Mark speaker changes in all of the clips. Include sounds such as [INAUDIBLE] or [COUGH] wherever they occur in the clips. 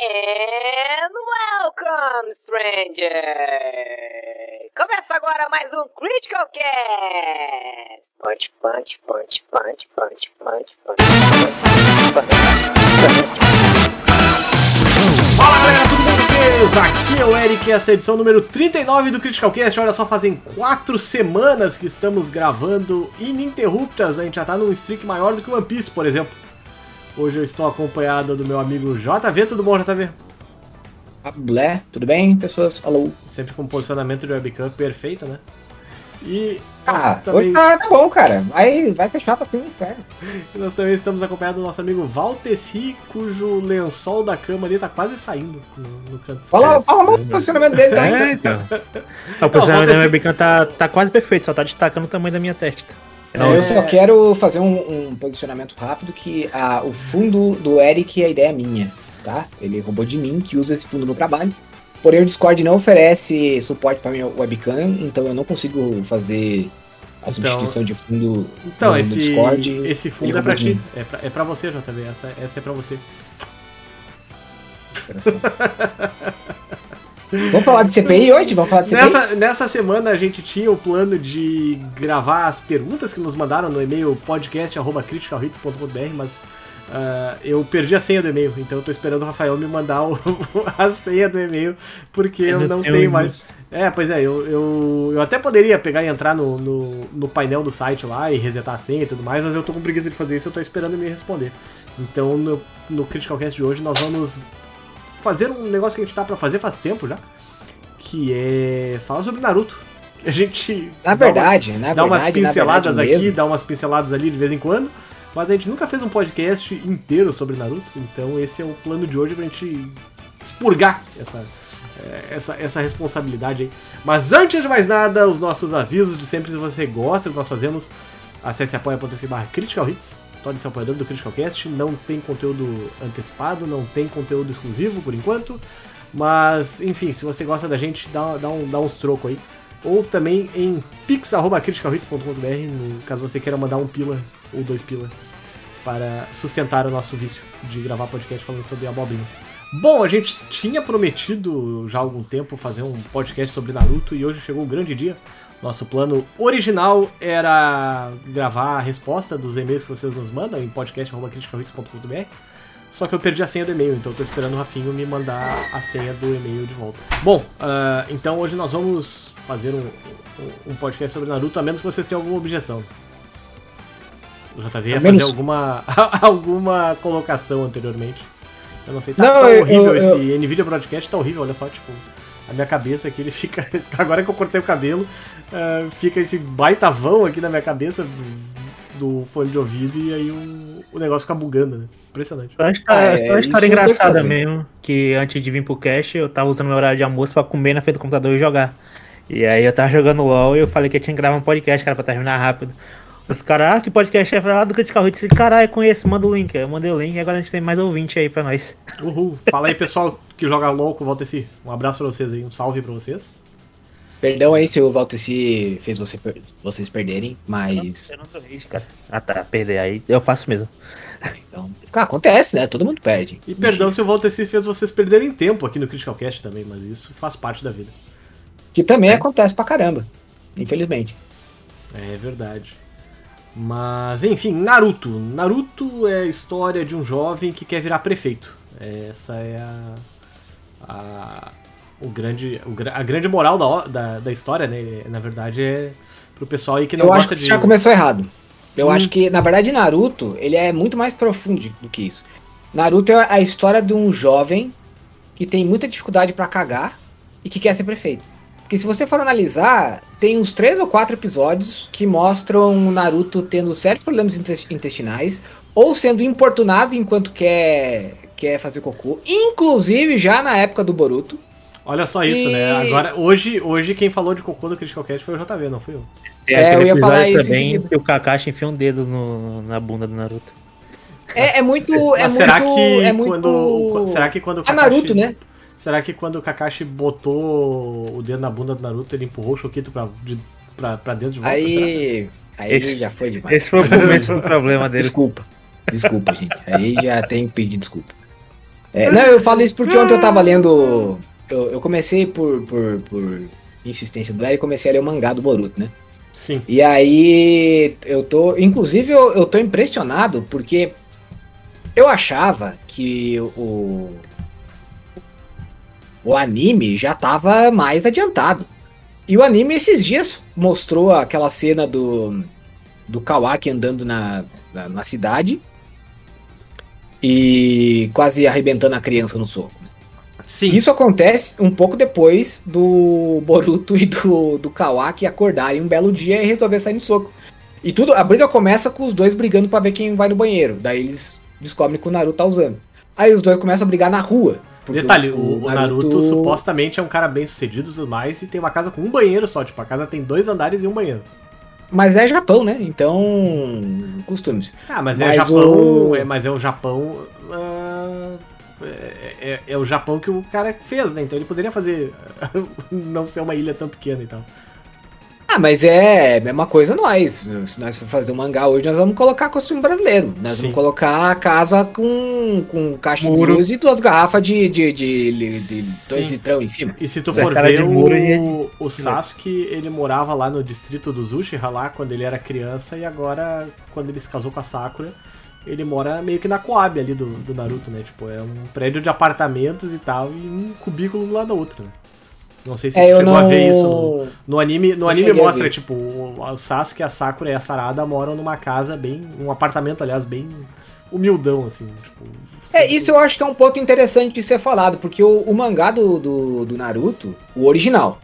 Speaker 1: And welcome, stranger! Começa agora mais um Critical Cast! Punch, punch, punch, punch, punch, punch, punch,
Speaker 2: Fala galera, tudo bom com vocês? Aqui é o Eric e essa é a edição número 39 do Critical Cast. Olha só, fazem quatro semanas que estamos gravando ininterruptas. A gente já tá num streak maior do que o One Piece, por exemplo. Hoje eu estou acompanhado do meu amigo JV. Tudo bom, JV?
Speaker 3: Blé, tudo bem, pessoas? Alô?
Speaker 2: Sempre com posicionamento de webcam perfeito, né? E
Speaker 3: Ah,
Speaker 2: também,
Speaker 3: hoje tá, tá bom, cara. Vai, vai fechar pra ter um inferno.
Speaker 2: nós também estamos acompanhados do nosso amigo Valteci, cujo lençol da cama ali tá quase saindo no, no canto.
Speaker 3: Fala, fala mal do posicionamento dele, tá?
Speaker 4: É, então. [LAUGHS] O posicionamento da webcam tá, tá quase perfeito, só tá destacando o tamanho da minha testa.
Speaker 3: Não, eu só quero fazer um, um posicionamento rápido que ah, o fundo do Eric é a ideia minha, tá? Ele roubou de mim, que usa esse fundo no trabalho. Porém, o Discord não oferece suporte para minha webcam, então eu não consigo fazer a
Speaker 2: Então-
Speaker 3: substituição de fundo
Speaker 2: Então,
Speaker 3: no, no
Speaker 2: esse,
Speaker 3: Discord.
Speaker 2: esse fundo é
Speaker 3: de
Speaker 2: ti. É pra, é pra você, JV. Essa, essa é pra você. [LAUGHS]
Speaker 3: Vamos falar de CPI hoje? Vamos falar de CPI?
Speaker 2: Nessa, nessa semana a gente tinha o plano de gravar as perguntas que nos mandaram no e-mail podcast.criticalhits.br, mas ah, eu perdi a senha do e-mail, então eu tô esperando o Rafael me mandar o- [LAUGHS] a senha do e-mail, porque eu
Speaker 4: Eu
Speaker 2: não
Speaker 4: não
Speaker 2: tenho
Speaker 4: tenho
Speaker 2: mais. É, pois é, eu, eu, eu até poderia pegar e entrar no, no, no painel do site lá e resetar a senha e tudo mais, mas eu tô com preguiça de fazer isso, eu tô esperando ele me responder. Então no, no Critical Cast de hoje nós vamos fazer um negócio que a gente tá pra fazer faz tempo já, que é falar sobre Naruto. A gente
Speaker 3: Na
Speaker 2: dá
Speaker 3: verdade, na
Speaker 2: umas, dá umas
Speaker 3: verdade, na
Speaker 2: pinceladas
Speaker 3: verdade
Speaker 2: aqui,
Speaker 3: mesmo.
Speaker 2: dá umas pinceladas ali de vez em quando, mas a gente nunca fez um podcast inteiro sobre Naruto, então esse é o plano de hoje pra gente expurgar essa, eh, essa, essa responsabilidade aí. Mas antes de mais nada, os nossos avisos de sempre, se você gosta do que nós fazemos, acesse apoia.se barra Critical Hits, torne-se apoiador do Critical Cast, não tem conteúdo antecipado, não tem conteúdo exclusivo por enquanto, mas enfim, se você gosta da gente, dá, dá, um, dá uns trocos aí. Ou também em pix.criticalhits.com.br, caso você queira mandar um pila ou dois pila para sustentar o nosso vício de gravar podcast falando sobre abobrinha. Bom, a gente tinha prometido já há algum tempo fazer um podcast sobre Naruto e hoje chegou o grande dia. Nosso plano original era gravar a resposta dos e-mails que vocês nos mandam em podcast.criticalhits.com.br. Só que eu perdi a senha do e-mail, então eu tô esperando o Rafinho me mandar a senha do e-mail de volta. Bom, ah, então hoje nós vamos fazer um, um- podcast sobre Naruto, a menos que vocês tenham alguma objeção. O JV ia
Speaker 3: A
Speaker 2: fazer alguma, [LAUGHS] alguma colocação anteriormente. Eu não sei, tá,
Speaker 3: Não,
Speaker 2: tá
Speaker 3: eu-
Speaker 2: horrível
Speaker 3: eu-
Speaker 2: esse NVIDIA Broadcast, tá horrível, olha só, tipo, a minha cabeça aqui, ele fica, [LAUGHS] agora que eu cortei o cabelo, ah, fica esse baita vão aqui na minha cabeça do, fone de ouvido e aí o, o negócio fica bugando, né? Impressionante.
Speaker 4: Só uma história,
Speaker 3: Ah, é,
Speaker 4: só uma história
Speaker 3: que
Speaker 4: engraçada
Speaker 3: fazer.
Speaker 4: mesmo, que antes de vir pro cast, eu tava usando meu horário de almoço pra comer na frente do computador e jogar. E aí eu tava jogando LOL e eu falei que eu tinha que gravar um podcast, cara, pra terminar rápido. Os caras, ah, que podcast é lá do Critical Hits? Eu disse, Caralho, conheço, manda o link. Eu mandei o link e agora a gente tem mais ouvinte aí pra nós.
Speaker 2: Uhul. Fala aí, pessoal que joga LOL com o Valteci. Um abraço pra vocês aí, um salve pra vocês.
Speaker 3: Perdão aí se o Valteci fez você per- vocês perderem, mas.
Speaker 4: Eu não tô triste, cara. Ah tá, perder aí, eu faço mesmo.
Speaker 3: Então, cara, acontece, né? Todo mundo perde.
Speaker 2: E perdão se o Valteci fez vocês perderem tempo aqui no Critical Cast também, mas isso faz parte da vida.
Speaker 3: Que também acontece pra caramba. Infelizmente.
Speaker 2: É verdade. Mas, enfim, Naruto. Naruto é a história de um jovem que quer virar prefeito. Essa é a. a o grande, o a grande moral da, da, da história, né? Na verdade, é pro pessoal aí que não
Speaker 3: Eu acho
Speaker 2: gosta
Speaker 3: que
Speaker 2: de.
Speaker 3: já começou errado. Eu
Speaker 2: Hum.
Speaker 3: acho que, na verdade, Naruto, ele é muito mais profundo do que isso. Naruto é a história de um jovem que tem muita dificuldade pra cagar e que quer ser prefeito. Porque se você for analisar, tem uns três ou quatro episódios que mostram o Naruto tendo sérios problemas intes- intestinais ou sendo importunado enquanto quer, quer fazer cocô. Inclusive já na época do Boruto.
Speaker 2: Olha só isso,
Speaker 3: E-
Speaker 2: né? Agora, hoje, hoje quem falou de cocô do Critical Cast foi o JV, não fui eu.
Speaker 3: É,
Speaker 4: aquele
Speaker 3: eu ia falar isso
Speaker 4: também que o Kakashi enfia um dedo no- na bunda do Naruto.
Speaker 3: É, é muito. É
Speaker 2: Mas
Speaker 3: muito.
Speaker 2: será que
Speaker 3: é muito.
Speaker 2: quando. Será que quando o
Speaker 3: É Naruto, né?
Speaker 2: Será que quando o Kakashi botou o dedo na bunda do Naruto, ele empurrou o Choquito pra, de, pra, pra dentro de volta? será?
Speaker 3: Aí. Aí
Speaker 4: Esse-
Speaker 3: já foi demais.
Speaker 4: Esse foi o começo do problema dele.
Speaker 3: Desculpa. Desculpa, gente. Aí já tem que pedir desculpa. É, não, eu falo isso porque ontem eu tava lendo. Eu, eu comecei por, por, por insistência do Larry, comecei a ler o mangá do Boruto, né?
Speaker 2: Sim.
Speaker 3: E aí eu tô. Inclusive, eu, eu tô impressionado porque eu achava que o. O anime já tava mais adiantado. E o anime esses dias mostrou aquela cena do. Do Kawaki andando na, na, na cidade. E quase arrebentando a criança no soco.
Speaker 2: Sim.
Speaker 3: Isso acontece um pouco depois do Boruto e do, do Kawaki acordarem um belo dia e resolver sair no soco. E tudo, a briga começa com os dois brigando pra ver quem vai no banheiro. Daí eles descobrem que o Naruto tá usando. Aí os dois começam a brigar na rua.
Speaker 2: Detalhe, o, o Naruto... supostamente é um cara bem sucedido e tudo mais, e tem uma casa com um banheiro só. Tipo, a casa tem dois andares e um banheiro.
Speaker 3: Mas é Japão, né? Então. Costumes.
Speaker 2: Ah, mas, é
Speaker 3: Mas
Speaker 2: Japão.
Speaker 3: o-
Speaker 2: É, mas é o Japão. ah, é, é- é o Japão que o cara fez, né? Então ele poderia fazer. [LAUGHS] não ser uma ilha tão pequena e tal.
Speaker 3: Ah, mas é a mesma coisa nós. Se nós for fazer um mangá hoje, nós vamos colocar costume brasileiro. Nós
Speaker 2: Sim.
Speaker 3: vamos colocar a casa com, com caixa
Speaker 4: Muro.
Speaker 3: de luz e duas garrafas de, de, de, de, de dois litrão em cima.
Speaker 2: E se tu for
Speaker 4: cara
Speaker 2: ver o,
Speaker 4: e-
Speaker 2: o Sasuke, ele morava lá no distrito dos Uchiha lá quando ele era criança e agora, quando ele se casou com a Sakura, ele mora meio que na Coab ali do, do Naruto, né? Tipo, é um prédio de apartamentos e tal e um cubículo do lado do outro, né? Não sei se
Speaker 3: É,
Speaker 2: chegou
Speaker 3: não.
Speaker 2: a ver isso no, no anime. No
Speaker 3: Eu
Speaker 2: anime mostra, tipo, o, o Sasuke, a Sakura e a Sarada moram numa casa bem. um apartamento, aliás, bem humildão, assim. Tipo,
Speaker 3: É, isso eu acho que é um ponto interessante de ser falado, porque o, o mangá do, do, do Naruto, o original,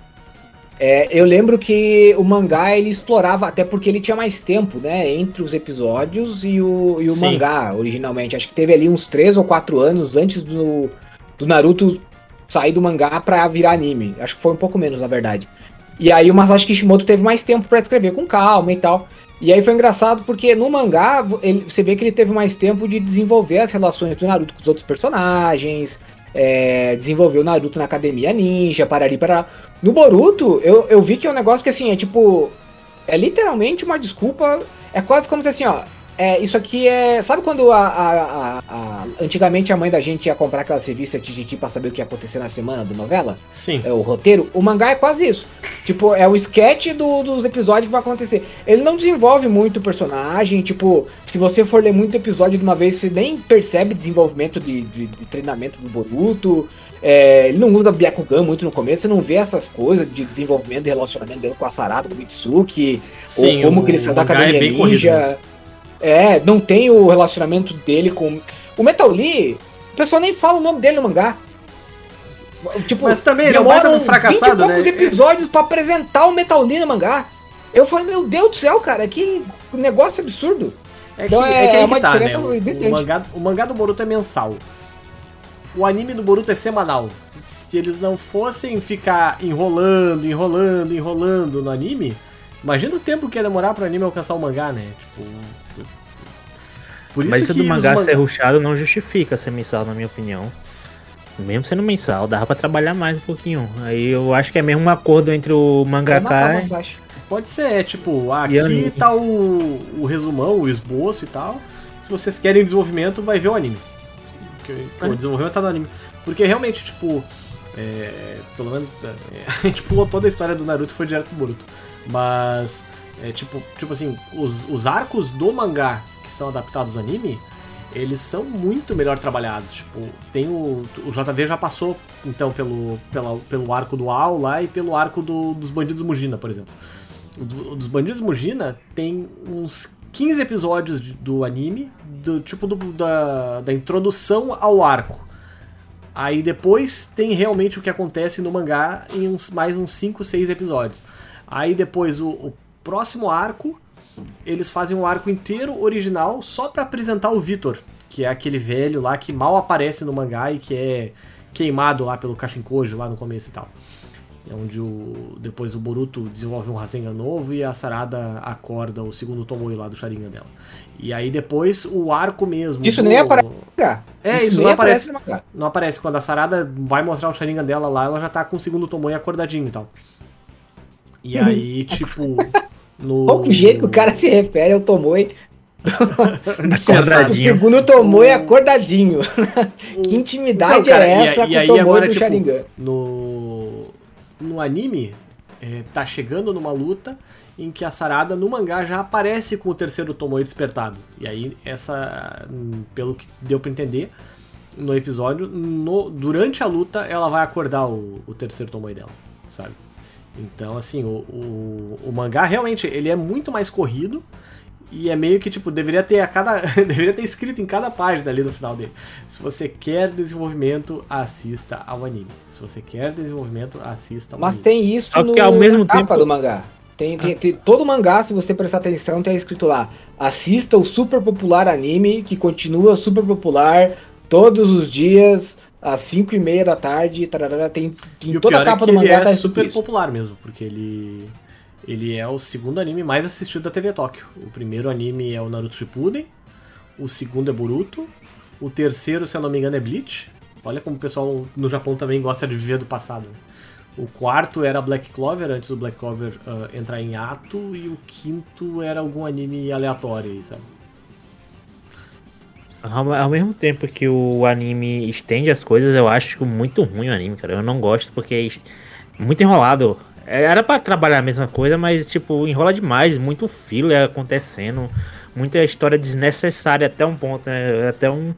Speaker 3: é, eu lembro que o mangá ele explorava, até porque ele tinha mais tempo, né, entre os episódios e o, e o
Speaker 2: Sim.
Speaker 3: mangá originalmente. Acho que teve ali uns 3 ou 4 anos antes do, do Naruto sair do mangá pra virar anime. Acho que foi um pouco menos, na verdade. E aí o Masashi Kishimoto teve mais tempo pra escrever com calma e tal. E aí foi engraçado porque no mangá ele- você vê que ele teve mais tempo de desenvolver as relações do Naruto com os outros personagens, é, desenvolver o Naruto na academia ninja, parari para No Boruto, eu, eu vi que é um negócio que assim, é tipo. É literalmente uma desculpa. É quase como se assim, ó. É, isso aqui é. Sabe quando a, a- a- a- antigamente a mãe da gente ia comprar aquelas revistas Tititi pra saber o que ia acontecer na semana da novela?
Speaker 2: Sim.
Speaker 3: É o roteiro, o mangá é quase isso. Tipo, é o sketch do- dos episódios que vai acontecer. Ele não desenvolve muito o personagem, tipo, se você for ler muito episódio de uma vez, você nem percebe desenvolvimento de, de- de treinamento do Boruto. É, ele não usa Byakugan muito no começo, você não vê essas coisas de desenvolvimento de relacionamento dele com a Sarada, com o Mitsuki, ou como
Speaker 2: o
Speaker 3: que ele saiu da
Speaker 2: mangá
Speaker 3: Academia
Speaker 2: é corrido
Speaker 3: Ninja.
Speaker 2: mesmo.
Speaker 3: É, não tem o relacionamento dele com. O Metal Lee, o pessoal nem fala o nome dele no mangá. Tipo,
Speaker 2: Mas também ele é um baita fracassado,
Speaker 3: 20 e poucos
Speaker 2: né?
Speaker 3: episódios pra apresentar o Metal Lee no mangá. Eu falei, meu Deus do céu, cara, que negócio absurdo.
Speaker 2: É que,
Speaker 3: Então
Speaker 2: é,
Speaker 3: é-
Speaker 2: que
Speaker 3: é uma
Speaker 2: que tá, né?
Speaker 3: diferença
Speaker 2: O, o mangá, o mangá do Boruto é mensal. O anime do Boruto é semanal. Se eles não fossem ficar enrolando, enrolando, enrolando no anime, imagina o tempo que ia demorar pro anime alcançar o mangá, né? Tipo. Por
Speaker 4: Mas isso do mangá
Speaker 2: man-
Speaker 4: ser ruxado não justifica ser mensal, na minha opinião. Mesmo sendo mensal, dava pra trabalhar mais um pouquinho. Aí eu acho que é mesmo um acordo entre o mangaka
Speaker 3: o Masashi.
Speaker 2: Pode ser, é, tipo, ah,
Speaker 4: E
Speaker 2: aqui tá o, o resumão, o esboço e tal. Se vocês querem desenvolvimento, vai ver o anime. Pô,
Speaker 4: É.
Speaker 2: O desenvolvimento tá no anime. Porque realmente, tipo, é, pelo menos é, [LAUGHS] a gente pulou toda a história do Naruto e foi direto pro Boruto. Mas, é, tipo, tipo assim, os, os arcos do mangá são adaptados ao anime, eles são muito melhor trabalhados. Tipo, tem o. O JV já passou, então, pelo, pela, pelo arco do Al lá e pelo arco do- dos bandidos Mugina, por exemplo. O do- o dos bandidos Mugina tem uns 15 episódios do anime, do tipo do- da, da introdução ao arco. Aí depois tem realmente o que acontece no mangá em uns, mais uns 5, 6 episódios. Aí depois o, o próximo arco, eles fazem um arco inteiro original só pra apresentar o Vitor, que é aquele velho lá que mal aparece no mangá e que é queimado lá pelo Kashinkoji lá no começo e tal. É onde o, depois o Boruto desenvolve um Rasengan novo e a Sarada acorda o segundo Tomoe lá do Sharingan dela. E aí depois o arco mesmo.
Speaker 3: Isso
Speaker 2: do-
Speaker 3: nem aparece no mangá.
Speaker 2: É, isso
Speaker 3: nem
Speaker 2: não aparece.
Speaker 3: no mangá.
Speaker 2: Não aparece. Quando a Sarada vai mostrar o Sharingan dela lá, ela já tá com o segundo Tomoe acordadinho e tal. E [LAUGHS] aí, tipo. No...
Speaker 3: Qual que jeito que o cara se refere ao Tomoe? [LAUGHS] O
Speaker 4: Acordadinho.
Speaker 3: segundo Tomoe é acordadinho. que intimidade
Speaker 2: Então, cara,
Speaker 3: é
Speaker 2: e-
Speaker 3: essa
Speaker 2: e
Speaker 3: com
Speaker 2: aí
Speaker 3: o Tomoe
Speaker 2: agora,
Speaker 3: do
Speaker 2: tipo,
Speaker 3: Sharingan?
Speaker 2: No, no anime, é, tá chegando numa luta em que a Sarada no mangá já aparece com o terceiro Tomoe despertado. E aí, essa, hum, pelo que deu pra entender no episódio, no- durante a luta ela vai acordar o, o terceiro Tomoe dela, sabe? Então, assim, o, o, o mangá realmente ele é muito mais corrido. E é meio que, tipo, deveria ter a cada. [LAUGHS] deveria ter escrito em cada página ali no final dele. Se você quer desenvolvimento, assista ao anime. Se você quer desenvolvimento, assista ao
Speaker 3: Mas
Speaker 2: anime.
Speaker 3: tem isso no,
Speaker 4: ao mesmo
Speaker 3: na capa
Speaker 4: tempo-
Speaker 3: do mangá. Tem, tem, tem- todo mangá, se você prestar atenção, tem escrito lá. Assista o super popular anime que continua super popular todos os dias, às 5 e meia da tarde. Tararara, tem, em
Speaker 2: o
Speaker 3: toda a capa
Speaker 2: é
Speaker 3: do
Speaker 2: ele
Speaker 3: mangá
Speaker 2: é
Speaker 3: tá escrito
Speaker 2: super
Speaker 3: isso.
Speaker 2: popular mesmo, porque ele. Ele é o segundo anime mais assistido da TV Tóquio. O primeiro anime é o Naruto Shippuden, o segundo é Boruto, o terceiro, se eu não me engano, é Bleach. Olha como o pessoal no Japão também gosta de viver do passado. né? O quarto era Black Clover, antes do Black Clover ah, entrar em ato, e o quinto era algum anime aleatório aí, sabe?
Speaker 4: Ao, ao mesmo tempo que o anime estende as coisas, eu acho muito ruim o anime, cara. Eu não gosto porque é muito enrolado. É, Era pra trabalhar a mesma coisa, mas tipo, enrola demais, muito filler acontecendo, muita história desnecessária até um ponto, né? Até um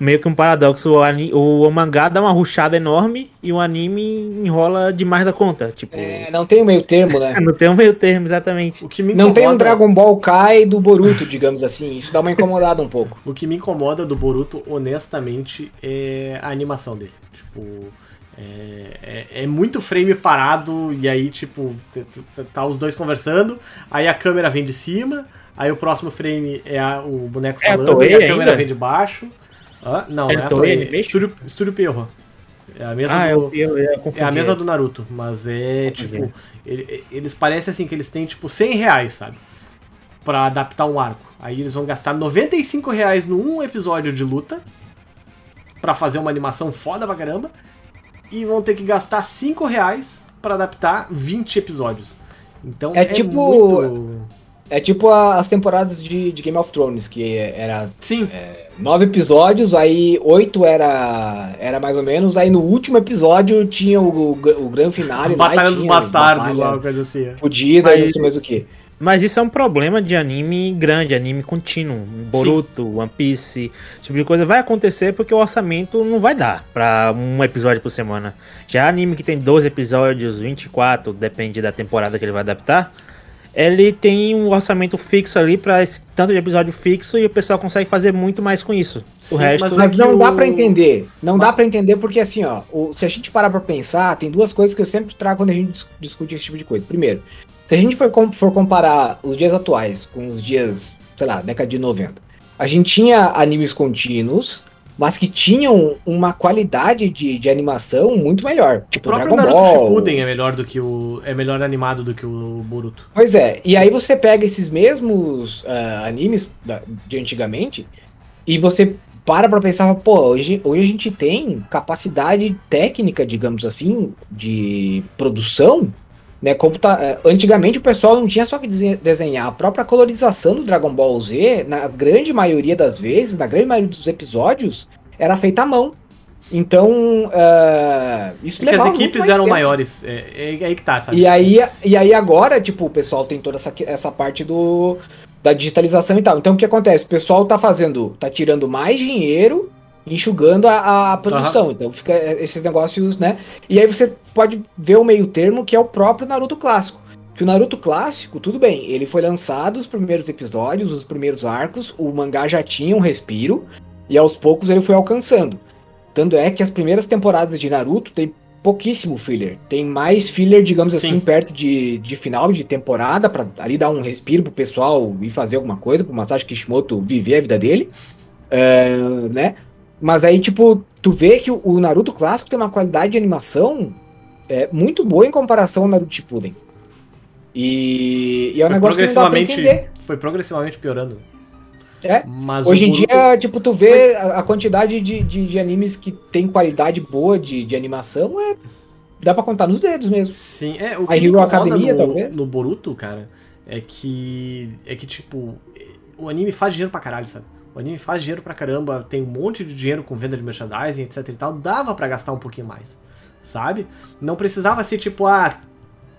Speaker 4: meio que um paradoxo. O, ani- o mangá dá uma ruchada enorme e o anime enrola demais da conta. Tipo,
Speaker 3: É, não tem um meio termo, né? [LAUGHS]
Speaker 4: não tem um meio termo exatamente.
Speaker 2: O que me
Speaker 3: Não tem um
Speaker 2: incomoda-
Speaker 3: Dragon Ball Kai do Boruto, digamos assim. Isso dá uma [LAUGHS] incomodada um pouco.
Speaker 2: O que me incomoda do Boruto, honestamente, é a animação dele. Tipo, é, é- é muito frame parado e aí, tipo, tá os dois conversando, aí a câmera vem de cima, aí o próximo frame é a- o boneco
Speaker 4: É a
Speaker 2: falando e a câmera
Speaker 4: ainda?
Speaker 2: vem de baixo. Hã? não,
Speaker 4: É
Speaker 2: é
Speaker 4: a Toei?
Speaker 2: Estúdio, Estúdio Pierrot. É a mesa
Speaker 4: Ah,
Speaker 2: do...
Speaker 4: eu, eu confundi.
Speaker 2: É a mesa do Naruto, mas é tipo. ele- eles parecem assim que eles têm tipo 100 reais, sabe? Pra adaptar um arco. Aí eles vão gastar 95 reais num episódio de luta pra fazer uma animação foda pra caramba. E vão ter que gastar 5 reais pra adaptar 20 episódios. Então
Speaker 3: É tipo-
Speaker 2: muito-
Speaker 3: É tipo a- as temporadas de, de Game of Thrones, que era
Speaker 2: Sim,
Speaker 3: nove episódios, aí oito era, era mais ou menos, aí no último episódio tinha o, o, o grande finale [LAUGHS] lá.
Speaker 2: Batalha dos Bastardos, lá, coisa assim. é.
Speaker 3: Fudida e não
Speaker 4: Mas-
Speaker 3: sei mais o que.
Speaker 4: Mas isso é um problema de anime grande, anime contínuo. Boruto, One Piece, esse tipo de coisa vai acontecer porque o orçamento não vai dar pra um episódio por semana. Já anime que tem 12 episódios, 24, depende da temporada que ele vai adaptar, ele tem um orçamento fixo ali pra esse tanto de episódio fixo e o pessoal consegue fazer muito mais com isso.
Speaker 2: Sim,
Speaker 4: o resto
Speaker 2: mas
Speaker 3: Mas
Speaker 2: que
Speaker 3: não
Speaker 2: o-
Speaker 3: dá pra entender. Não dá pra entender porque assim, ó, o- se a gente parar pra pensar, tem duas coisas que eu sempre trago quando a gente dis- discute esse tipo de coisa. Primeiro, se a gente for, for comparar os dias atuais com os dias, sei lá, década de 90, a gente tinha animes contínuos, mas que tinham uma qualidade de, de animação muito melhor.
Speaker 2: O
Speaker 3: Tipo
Speaker 2: próprio
Speaker 3: Dragon
Speaker 2: Naruto
Speaker 3: Ball.
Speaker 2: Shippuden é melhor do que o. é melhor animado do que o Boruto.
Speaker 3: Pois é, e aí você pega esses mesmos ah, animes da- de antigamente e você para pra pensar, pô, hoje, hoje a gente tem capacidade técnica, digamos assim, de produção, né? Como tá, eh, antigamente o pessoal não tinha só que dese- desenhar, a própria colorização do Dragon Ball Z, na grande maioria das vezes, na grande maioria dos episódios, era feita à mão. Então, ah, isso
Speaker 2: É as
Speaker 3: levava muito
Speaker 2: equipes eram
Speaker 3: tempo.
Speaker 2: maiores. É, é aí que tá, sabe?
Speaker 3: E aí, e aí agora, tipo, o pessoal tem toda essa, essa parte do da digitalização e tal. Então o que acontece? O pessoal tá fazendo, tá tirando mais dinheiro, enxugando a, a produção. Então fica esses negócios, né? E aí você pode ver o meio termo que é o próprio Naruto clássico. Que o Naruto clássico, tudo bem, ele foi lançado os primeiros episódios, os primeiros arcos, o mangá já tinha um respiro, e aos poucos ele foi alcançando. Tanto é que as primeiras temporadas de Naruto tem pouquíssimo filler. Tem mais filler, digamos
Speaker 2: Sim.
Speaker 3: assim, perto de, de final de temporada, pra ali dar um respiro pro pessoal ir fazer alguma coisa, pro Masashi Kishimoto viver a vida dele. É, né? Mas aí, tipo, tu vê que o- Naruto clássico tem uma qualidade de animação é, muito boa em comparação ao Naruto Shippuden. E, e é um
Speaker 2: Foi
Speaker 3: negócio que não dá pra
Speaker 2: progressivamente,
Speaker 3: entender.
Speaker 2: foi progressivamente piorando.
Speaker 3: É.
Speaker 2: Mas
Speaker 3: Hoje em
Speaker 2: Boruto-
Speaker 3: dia, tipo, tu vê a, a quantidade de, de, de animes que tem qualidade boa de, de animação, é. Dá pra contar nos dedos mesmo.
Speaker 2: Sim, é, o
Speaker 3: A
Speaker 2: que me
Speaker 3: Hero Academia,
Speaker 2: no,
Speaker 3: talvez?
Speaker 2: no Boruto, cara, é que é que tipo, o anime faz dinheiro pra caralho, sabe? O anime faz dinheiro pra caramba, tem um monte de dinheiro com venda de merchandising, etc e tal. Dava pra gastar um pouquinho mais, sabe? Não precisava ser tipo, ah,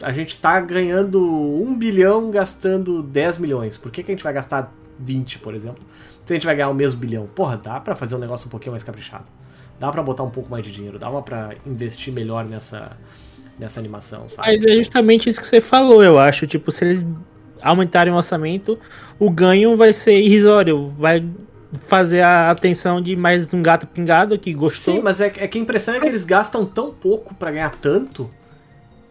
Speaker 2: a gente tá ganhando 1 bilhão gastando 10 milhões. Por que, que a gente vai gastar 20, por exemplo? Se a gente vai ganhar o mesmo bilhão. Porra, dá pra fazer um negócio um pouquinho mais caprichado. Dá pra botar um pouco mais de dinheiro, dava pra investir melhor nessa, nessa animação, sabe?
Speaker 4: Mas é justamente isso que você falou, eu acho. Tipo, se eles aumentarem o orçamento, o ganho vai ser irrisório. Vai fazer a atenção de mais um gato pingado que gostou.
Speaker 2: Sim, mas é, é que a impressão é que eles gastam tão pouco pra ganhar tanto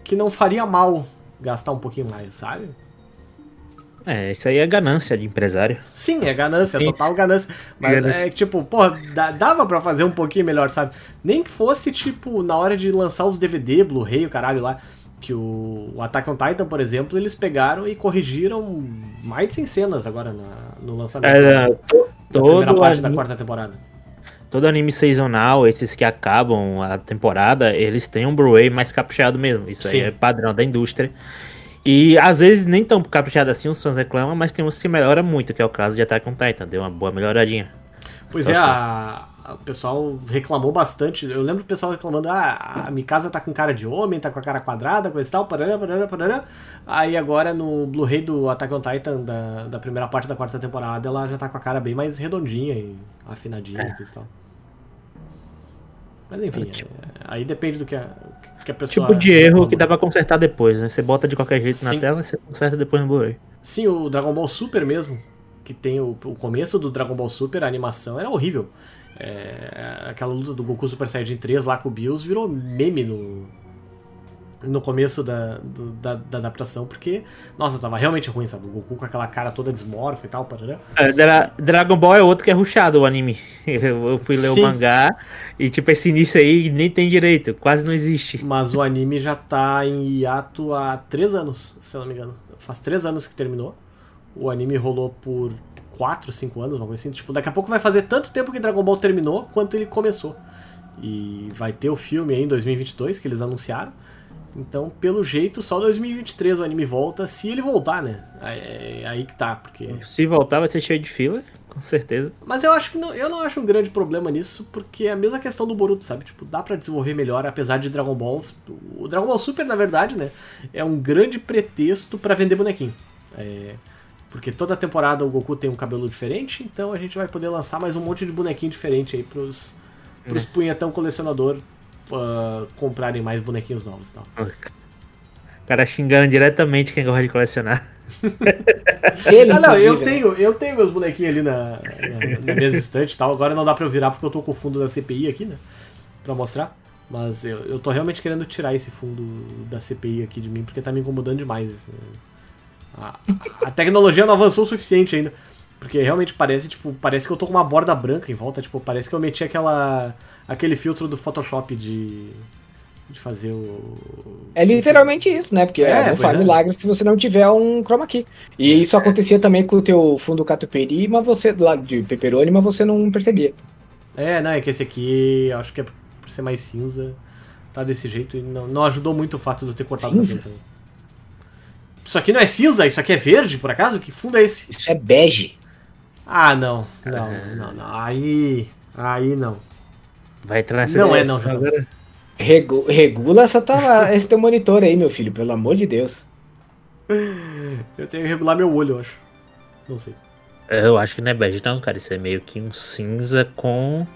Speaker 2: que não faria mal gastar um pouquinho mais, sabe?
Speaker 4: É, isso aí é ganância de empresário.
Speaker 2: Sim, é ganância,
Speaker 4: Sim.
Speaker 2: total ganância. Mas
Speaker 4: Ganância.
Speaker 2: é tipo, dá- dava pra fazer um pouquinho melhor, sabe? Nem que fosse, tipo, na hora de lançar os DVD, Blu-ray, o caralho lá, que o, o Attack on Titan, por exemplo, eles pegaram e corrigiram mais de 100 cenas agora na- no lançamento
Speaker 4: É,
Speaker 2: da
Speaker 4: to-
Speaker 2: primeira
Speaker 4: todo,
Speaker 2: parte da
Speaker 4: anime,
Speaker 2: quarta temporada.
Speaker 4: todo anime seasonal, esses que acabam a temporada, eles têm um Blu-ray mais caprichado mesmo. Isso
Speaker 2: Sim.
Speaker 4: aí é padrão da indústria. E às vezes nem tão caprichado assim, os fãs reclamam, mas tem uns que melhora muito, que é o caso de Attack on Titan. Deu uma boa melhoradinha.
Speaker 2: Pois é, a, a- o pessoal reclamou bastante. Eu lembro o pessoal reclamando: ah, a Mikasa tá com cara de homem, tá com a cara quadrada, coisa e tal, parará, parará, parará. Aí agora no Blu-ray do Attack on Titan, da, da primeira parte da quarta temporada, ela já tá com a cara bem mais redondinha e afinadinha
Speaker 4: É.
Speaker 2: e coisa e tal. Mas enfim,
Speaker 4: tipo-
Speaker 2: é, aí depende do que a, que a pessoa.
Speaker 4: Tipo de erro que dá pra consertar depois, né? Você bota de qualquer jeito
Speaker 2: Sim.
Speaker 4: na tela e você conserta depois no Blu-ray.
Speaker 2: Sim, o Dragon Ball Super mesmo, que tem o, o começo do Dragon Ball Super, a animação era horrível. É, aquela luta do Goku Super Saiyajin 3 lá com o Bills virou meme no, no começo da, do- da, da adaptação, porque, nossa, tava realmente ruim, sabe? O Goku com aquela cara toda desmorfa e tal, parará.
Speaker 4: É, Dra- Dragon Ball é outro que é rushado o anime. [LAUGHS] Eu, eu fui ler
Speaker 2: Sim.
Speaker 4: o mangá e tipo esse início aí nem tem direito, quase não existe.
Speaker 2: Mas o anime já tá em hiato há três anos, se eu não me engano. Faz três anos que terminou. O anime rolou por 4, 5 anos, uma coisa assim. Tipo, daqui a pouco vai fazer tanto tempo que Dragon Ball terminou quanto ele começou. E vai ter o filme aí em 2022 que eles anunciaram. Então, pelo jeito, só 2023 o anime volta, se ele voltar, né? É, aí que tá, porque.
Speaker 4: Se voltar vai ser cheio de fila, com certeza.
Speaker 2: Mas eu acho que não, eu não acho um grande problema nisso, porque é a mesma questão do Boruto, sabe? Tipo, dá pra desenvolver melhor, apesar de Dragon Ball. O Dragon Ball Super, na verdade, né? É um grande pretexto pra vender bonequinho. É, porque toda temporada o Goku tem um cabelo diferente, então a gente vai poder lançar mais um monte de bonequinho diferente aí pros, pros punhetão colecionador ah, comprarem mais bonequinhos novos e tal.
Speaker 4: O cara xingando diretamente quem gosta de colecionar.
Speaker 3: Ele,
Speaker 2: Ah, não, eu
Speaker 3: né?
Speaker 2: tenho, eu tenho meus bonequinhos ali na, na, na minha estante e tal. Agora não dá pra eu virar porque eu tô com o fundo da CPI aqui, né? Pra mostrar. Mas eu, eu tô realmente querendo tirar esse fundo da CPI aqui de mim porque tá me incomodando demais. esse- a, a tecnologia não avançou o suficiente ainda. Porque realmente parece, tipo, parece que eu tô com uma borda branca em volta. Tipo, parece que eu meti aquela. aquele filtro do Photoshop de. de fazer o.
Speaker 3: É literalmente isso, né? Porque
Speaker 2: É,
Speaker 3: é, não faz
Speaker 2: é.
Speaker 3: milagre se você não tiver um chroma key. E isso acontecia também com o teu fundo catupiry, mas você, lá de pepperoni, mas você não percebia.
Speaker 2: É, não, é que esse aqui, acho que é por ser mais cinza, tá desse jeito e não, não ajudou muito o fato de eu ter cortado
Speaker 3: Cinza?
Speaker 2: cabelo também. Isso aqui não é cinza? Isso aqui é verde, por acaso? Que fundo é esse?
Speaker 3: Isso é bege.
Speaker 2: Ah, não. Não, não, não. Aí. Aí não.
Speaker 4: Vai entrar nessa
Speaker 2: Não é, não,
Speaker 4: agora.
Speaker 3: Regu- regula essa tua, [LAUGHS] esse teu monitor aí, meu filho, pelo amor de Deus.
Speaker 2: Eu tenho que regular meu olho, eu acho. Não sei.
Speaker 4: Eu acho que não é bege não, cara. Isso é meio que um cinza com,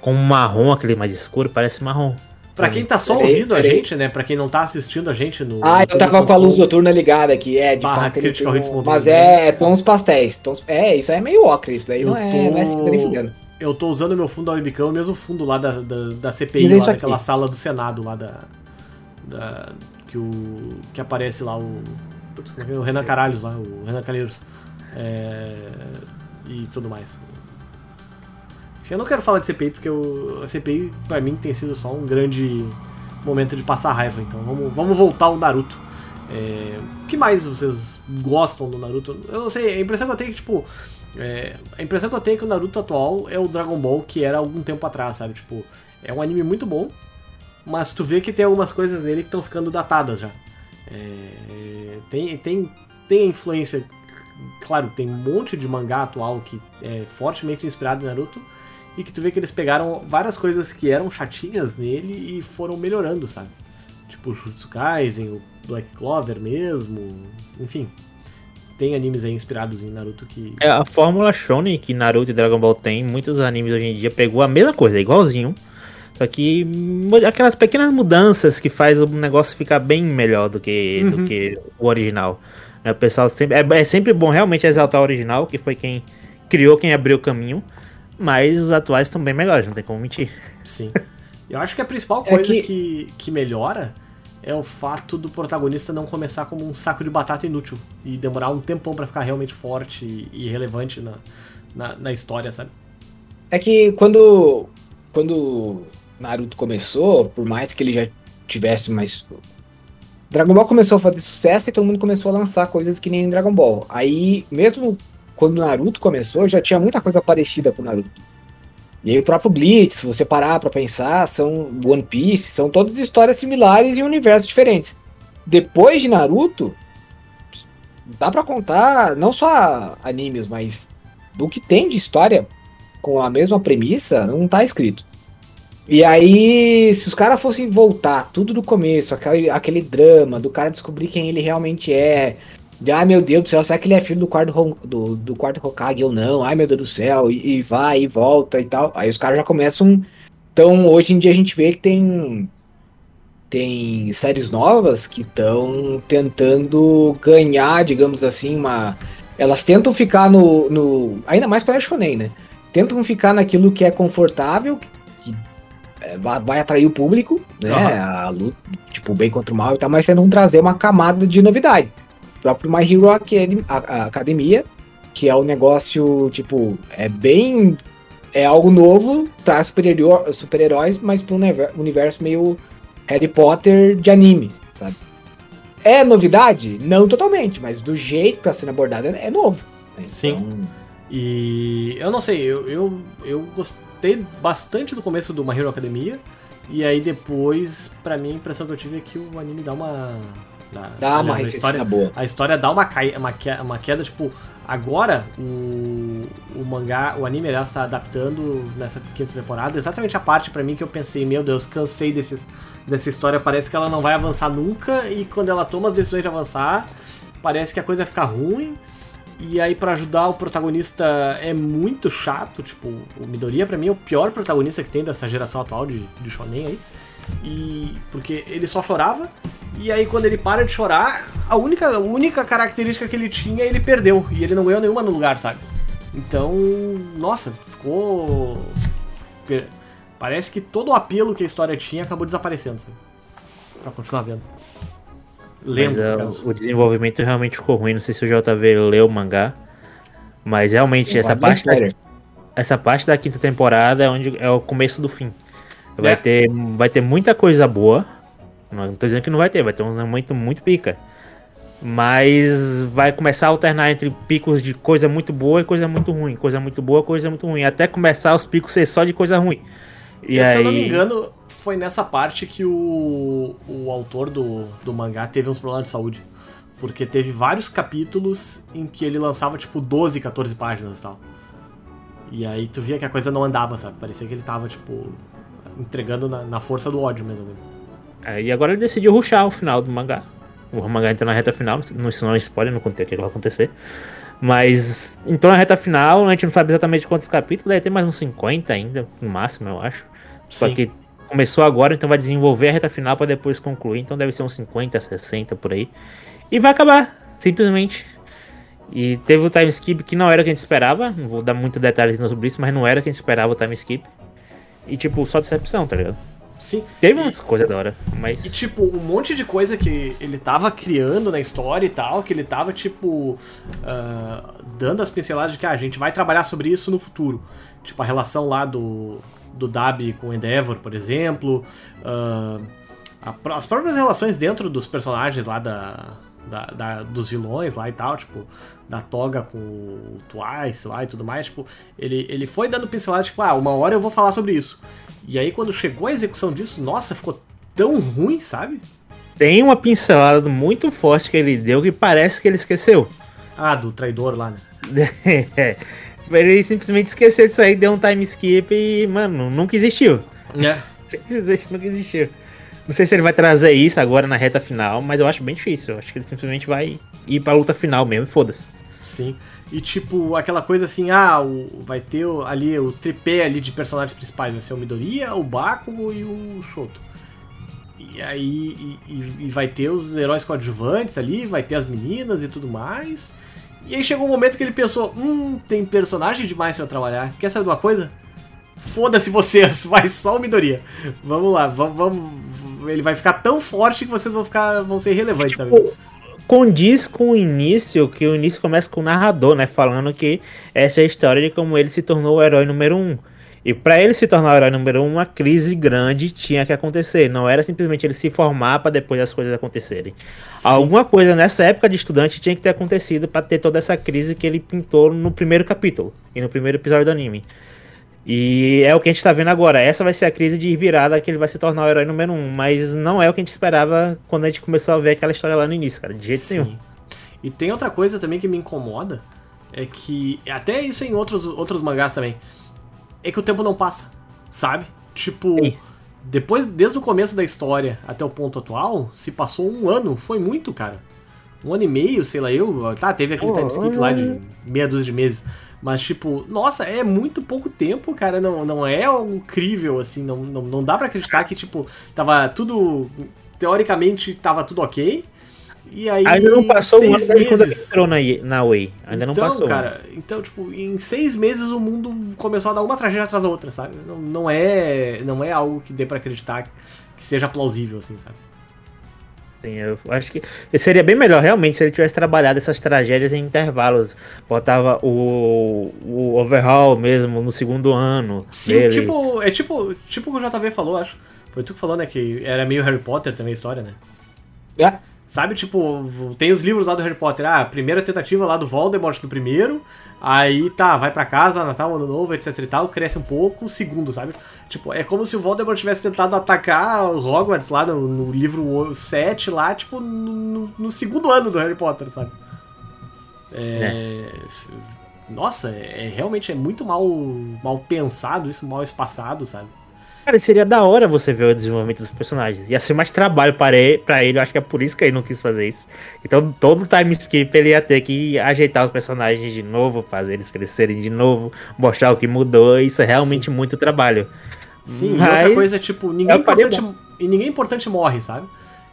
Speaker 4: com um marrom, aquele mais escuro, parece marrom.
Speaker 2: Pra quem tá só
Speaker 3: Peraí,
Speaker 2: ouvindo a
Speaker 3: peraí.
Speaker 2: gente, né? Pra quem não tá assistindo a gente no.
Speaker 3: Ah, eu tava com a luz noturna ligada aqui, é, de
Speaker 2: Barra
Speaker 3: fato. Ele tem um, mas
Speaker 2: com.
Speaker 3: é tons pastéis. Tons, é, isso aí é meio ocre, isso daí
Speaker 2: Eu
Speaker 3: não é,
Speaker 2: tô-
Speaker 3: não é cinza nem fudendo.
Speaker 2: Eu tô usando meu fundo da webcam, o mesmo fundo lá da, da, da CPI,
Speaker 3: é
Speaker 2: lá
Speaker 3: aqui.
Speaker 2: daquela sala do Senado lá da. da que o. que aparece lá o. é é? O Renan Caralhos lá, o Renan Calheiros. É, e tudo mais. Eu não quero falar de CPI porque o, a CPI pra mim tem sido só um grande momento de passar raiva. Então vamos, vamos voltar ao Naruto. É, o que mais vocês gostam do Naruto? Eu não sei, a impressão que eu tenho é que, tipo. é, a impressão que eu tenho é que o Naruto atual é o Dragon Ball que era algum tempo atrás, sabe? Tipo, é um anime muito bom, mas tu vê que tem algumas coisas nele que estão ficando datadas já. É, tem, tem, tem influência claro, tem um monte de mangá atual que é fortemente inspirado em Naruto e que tu vê que eles pegaram várias coisas que eram chatinhas nele e foram melhorando, sabe? Tipo o Jutsu Kaisen, o Black Clover mesmo, enfim. Tem animes aí inspirados em Naruto que.
Speaker 4: É, a fórmula Shonen que Naruto e Dragon Ball tem, muitos animes hoje em dia pegou a mesma coisa, igualzinho. Só que aquelas pequenas mudanças que faz o negócio ficar bem melhor do que,
Speaker 2: Uhum.
Speaker 4: do que o original. Né, O pessoal sempre. É, é sempre bom realmente exaltar o original, que foi quem criou, quem abriu o caminho. Mas os atuais estão bem melhores, não tem como mentir.
Speaker 2: Sim. Eu acho que a principal
Speaker 3: É
Speaker 2: coisa
Speaker 3: que-
Speaker 2: que... Que, melhora é o fato do protagonista não começar como um saco de batata inútil e demorar um tempão pra ficar realmente forte e, e relevante na, na, na história, sabe?
Speaker 3: É que quando, quando Naruto começou, por mais que ele já tivesse mais. Dragon Ball começou a fazer sucesso e todo mundo começou a lançar coisas que nem Dragon Ball. Aí, mesmo quando Naruto começou, já tinha muita coisa parecida com Naruto. E aí o próprio Bleach, se você parar pra pensar, são One Piece, são todas histórias similares em universos diferentes. Depois de Naruto, dá pra contar não só animes, mas do que tem de história com a mesma premissa, não tá escrito. E aí, se os caras fossem voltar tudo do começo, aquele, aquele drama do cara descobrir quem ele realmente é, de, ai meu Deus do céu, será que ele é filho do quarto, do, do quarto Hokage ou não? Ai meu Deus do céu, e, e vai e volta e tal. Aí os caras já começam. Então, hoje em dia a gente vê que tem. Tem séries novas que estão tentando ganhar, digamos assim, uma. Elas tentam ficar no. no ainda mais para Shonen, né? Tentam ficar naquilo que é confortável, que é, vai, atrair o público, né?
Speaker 2: Aham.
Speaker 3: A luta, tipo, bem contra o mal e tal, mas tentam trazer uma camada de novidade. Próprio My Hero Academia, que é um negócio, tipo, é bem. É algo novo, traz super-heróis, super mas para um univer- universo meio Harry Potter de anime, sabe? É novidade? Não totalmente, mas do jeito que está sendo abordado é novo. né?
Speaker 2: Sim.
Speaker 3: Então,
Speaker 2: E eu não sei, eu, eu, eu gostei bastante do começo do My Hero Academia. E aí depois, pra mim, a impressão que eu tive é que o anime dá uma. Na-
Speaker 3: dá uma
Speaker 2: história,
Speaker 3: boa.
Speaker 2: a história dá uma, cai, uma, que- uma queda, tipo, agora o, o mangá, o anime aliás, tá adaptando nessa quinta temporada exatamente a parte pra mim que eu pensei, meu Deus, cansei desses, dessa história, parece que ela não vai avançar nunca e quando ela toma as decisões de avançar, parece que a coisa vai ficar ruim. E aí pra ajudar o protagonista é muito chato, tipo, o Midoriya pra mim é o pior protagonista que tem dessa geração atual de, de shonen aí. E porque ele só chorava e aí quando ele para de chorar, a única, a única característica que ele tinha, ele perdeu. E ele não ganhou nenhuma no lugar, sabe? Então, nossa, ficou. Parece que todo o apelo que a história tinha acabou desaparecendo, sabe? Pra continuar vendo. Lendo,
Speaker 4: Mas, é,
Speaker 2: no caso.
Speaker 4: o desenvolvimento realmente ficou ruim. Não sei se o JV leu o mangá. Mas realmente, essa
Speaker 3: Guarda
Speaker 4: parte, da, essa parte da quinta temporada é onde é o começo do fim. Vai,
Speaker 2: É.
Speaker 4: ter, vai ter muita coisa boa. Não tô dizendo que não vai ter, vai ter um momento muito pica. Mas vai começar a alternar entre picos de coisa muito boa e coisa muito ruim. Coisa muito boa, coisa muito ruim. Até começar os picos ser só de coisa ruim. E
Speaker 2: E
Speaker 4: aí...
Speaker 2: Se eu não me engano, foi nessa parte que o, o autor do, do mangá teve uns problemas de saúde. Porque teve vários capítulos em que ele lançava tipo 12, 14 páginas e tal. E aí tu via que a coisa não andava, sabe? Parecia que ele tava, tipo, entregando na, na força do ódio mesmo.
Speaker 4: É, e agora ele decidiu ruxar o final do mangá. O mangá entra na reta final, não, isso não é spoiler, não contei o que vai acontecer. Mas entrou na reta final, a gente não sabe exatamente quantos capítulos, deve ter mais uns 50 ainda, no máximo, eu acho. Só
Speaker 2: Sim.
Speaker 4: que começou agora, então vai desenvolver a reta final pra depois concluir, então deve ser uns 50, 60 por aí. E vai acabar, simplesmente. E teve o time skip que não era o que a gente esperava, não vou dar muito detalhes sobre isso, mas não era o que a gente esperava o time skip. E tipo, só decepção, tá ligado?
Speaker 2: Sim.
Speaker 4: Teve umas coisas da hora, mas.
Speaker 2: E, tipo, um monte de coisa que ele tava criando na história e tal, que ele tava, tipo, ah, dando as pinceladas de que ah, a gente vai trabalhar sobre isso no futuro. Tipo, a relação lá do, do Dabi com o Endeavor, por exemplo. ah, a as próprias relações dentro dos personagens lá da, da- da- dos vilões lá e tal, tipo, da Toga com o Twice lá e tudo mais, tipo, ele, ele foi dando pinceladas, tipo, ah, uma hora eu vou falar sobre isso. E aí quando chegou a execução disso, nossa, ficou tão ruim, sabe?
Speaker 4: Tem uma pincelada muito forte que ele deu que parece que ele esqueceu.
Speaker 2: Ah, do traidor lá, né?
Speaker 4: É. [LAUGHS] Ele simplesmente esqueceu disso aí, deu um time skip e, mano, nunca existiu.
Speaker 2: É. [LAUGHS]
Speaker 4: Simplesmente nunca existiu. Não sei se ele vai trazer isso agora na reta final, mas eu acho bem difícil. Eu acho que ele simplesmente vai ir pra luta final mesmo, foda-se.
Speaker 2: Sim. E tipo, aquela coisa assim, ah, o, vai ter ali o tripé ali de personagens principais, vai ser o Midoriya, o Bakugo e o Shoto. E aí e, e- vai ter os heróis coadjuvantes ali, vai ter as meninas e tudo mais. E aí chegou um momento que ele pensou, hum, tem personagem demais pra trabalhar. Quer saber de uma coisa? Foda-se vocês, [LAUGHS] vai só o Midoriya. Vamos lá, vamos, vamos. Ele vai ficar tão forte que vocês vão ficar. vão ser irrelevantes, sabe?
Speaker 4: Condiz com o início, que o início começa com o narrador, né? Falando que essa é a história de como ele se tornou o herói número um. E pra ele se tornar o herói número um, uma crise grande tinha que acontecer. Não era simplesmente ele se formar pra depois as coisas acontecerem. Alguma coisa nessa época de estudante tinha que ter acontecido pra ter toda essa crise que ele pintou no primeiro capítulo e no primeiro episódio do anime. E é o que a gente tá vendo agora. Essa vai ser a crise de virada que ele vai se tornar o herói número um. Mas não é o que a gente esperava quando a gente começou a ver aquela história lá no início, cara. De jeito nenhum.
Speaker 2: Sim. E tem outra coisa também que me incomoda, é que, até isso em outros, outros mangás também, é que o tempo não passa, sabe? Tipo,
Speaker 4: Sim.
Speaker 2: depois, desde o começo da história até o ponto atual, se passou um ano, foi muito, cara. Um ano e meio, sei lá, eu. Tá, teve aquele time skip lá de
Speaker 4: oh.
Speaker 2: meia dúzia de meses. Mas, tipo, nossa, é muito pouco tempo, cara. Não, não é algo incrível, assim. Não, não, não dá pra acreditar que, tipo, tava tudo. Teoricamente, tava tudo ok. E aí.
Speaker 4: Ainda não passou um ano quando ele entrou na, na Way. Ainda
Speaker 2: então,
Speaker 4: não passou.
Speaker 2: cara, então, tipo, em seis meses o mundo começou a dar uma tragédia atrás da outra, sabe? Não, não é não é algo que dê pra acreditar que seja plausível, assim, sabe?
Speaker 4: Sim, eu acho que seria bem melhor realmente se ele tivesse trabalhado essas tragédias em intervalos. Botava o, o overhaul mesmo no segundo ano.
Speaker 2: Sim,
Speaker 4: dele.
Speaker 2: tipo, é tipo, tipo o que o JV falou, acho. Foi tu que falou, né, que era meio Harry Potter também a história, né?
Speaker 3: É.
Speaker 2: Sabe, tipo, tem os livros lá do Harry Potter. Ah, a primeira tentativa lá do Voldemort no primeiro. Aí tá, vai pra casa, Natal, Ano Novo, etc e tal, cresce um pouco. O segundo, sabe? Tipo, é como se o Voldemort tivesse tentado atacar o Hogwarts lá no, no livro 7, lá, tipo, no, no- segundo ano do Harry Potter, sabe? É. Nossa, é, é- realmente é muito mal, mal pensado isso, mal espaçado, sabe?
Speaker 4: Cara, seria da hora você ver o desenvolvimento dos personagens. Ia ser mais trabalho para ele, pra ele, eu acho que é por isso que ele não quis fazer isso. Então, todo time skip ele ia ter que ajeitar os personagens de novo, fazer eles crescerem de novo, mostrar o que mudou. Isso é realmente muito trabalho.
Speaker 2: Sim, e
Speaker 4: Mas
Speaker 2: outra coisa é tipo, ninguém
Speaker 4: faria
Speaker 2: importante, e ninguém importante morre, sabe?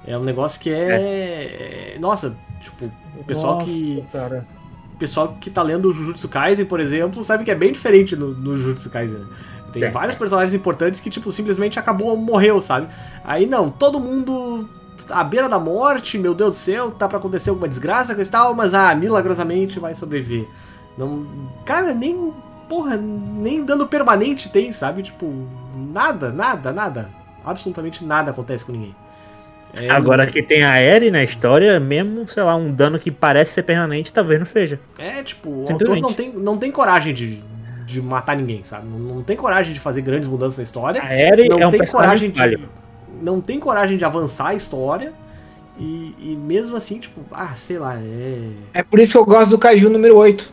Speaker 2: É um negócio que é. Nossa, tipo, o pessoal que.
Speaker 4: Cara.
Speaker 2: O pessoal que tá lendo o Jujutsu Kaisen, por exemplo, sabe que é bem diferente no, no Jujutsu Kaisen. né? Tem
Speaker 4: É.
Speaker 2: vários personagens importantes que, tipo, simplesmente acabou, morreu, sabe? Aí não, todo mundo à beira da morte, meu Deus do céu, tá pra acontecer alguma desgraça com tal, mas ah, milagrosamente vai sobreviver. Não. Cara, nem. Porra, nem dando permanente tem, sabe? Tipo, nada, nada, nada. Absolutamente nada acontece com ninguém. É,
Speaker 4: Agora que tem a Eri na história, mesmo, sei lá, um dano que parece ser permanente, talvez não seja.
Speaker 2: É, tipo, o autor não tem, não tem coragem de, de matar ninguém, sabe? Não, não tem coragem de fazer grandes mudanças na história.
Speaker 4: A Eri
Speaker 2: não
Speaker 4: é um
Speaker 2: tem coragem de. Não tem coragem de avançar a história. E, e mesmo assim, tipo, ah, sei lá, é.
Speaker 3: É por isso que eu gosto do Caju número 8.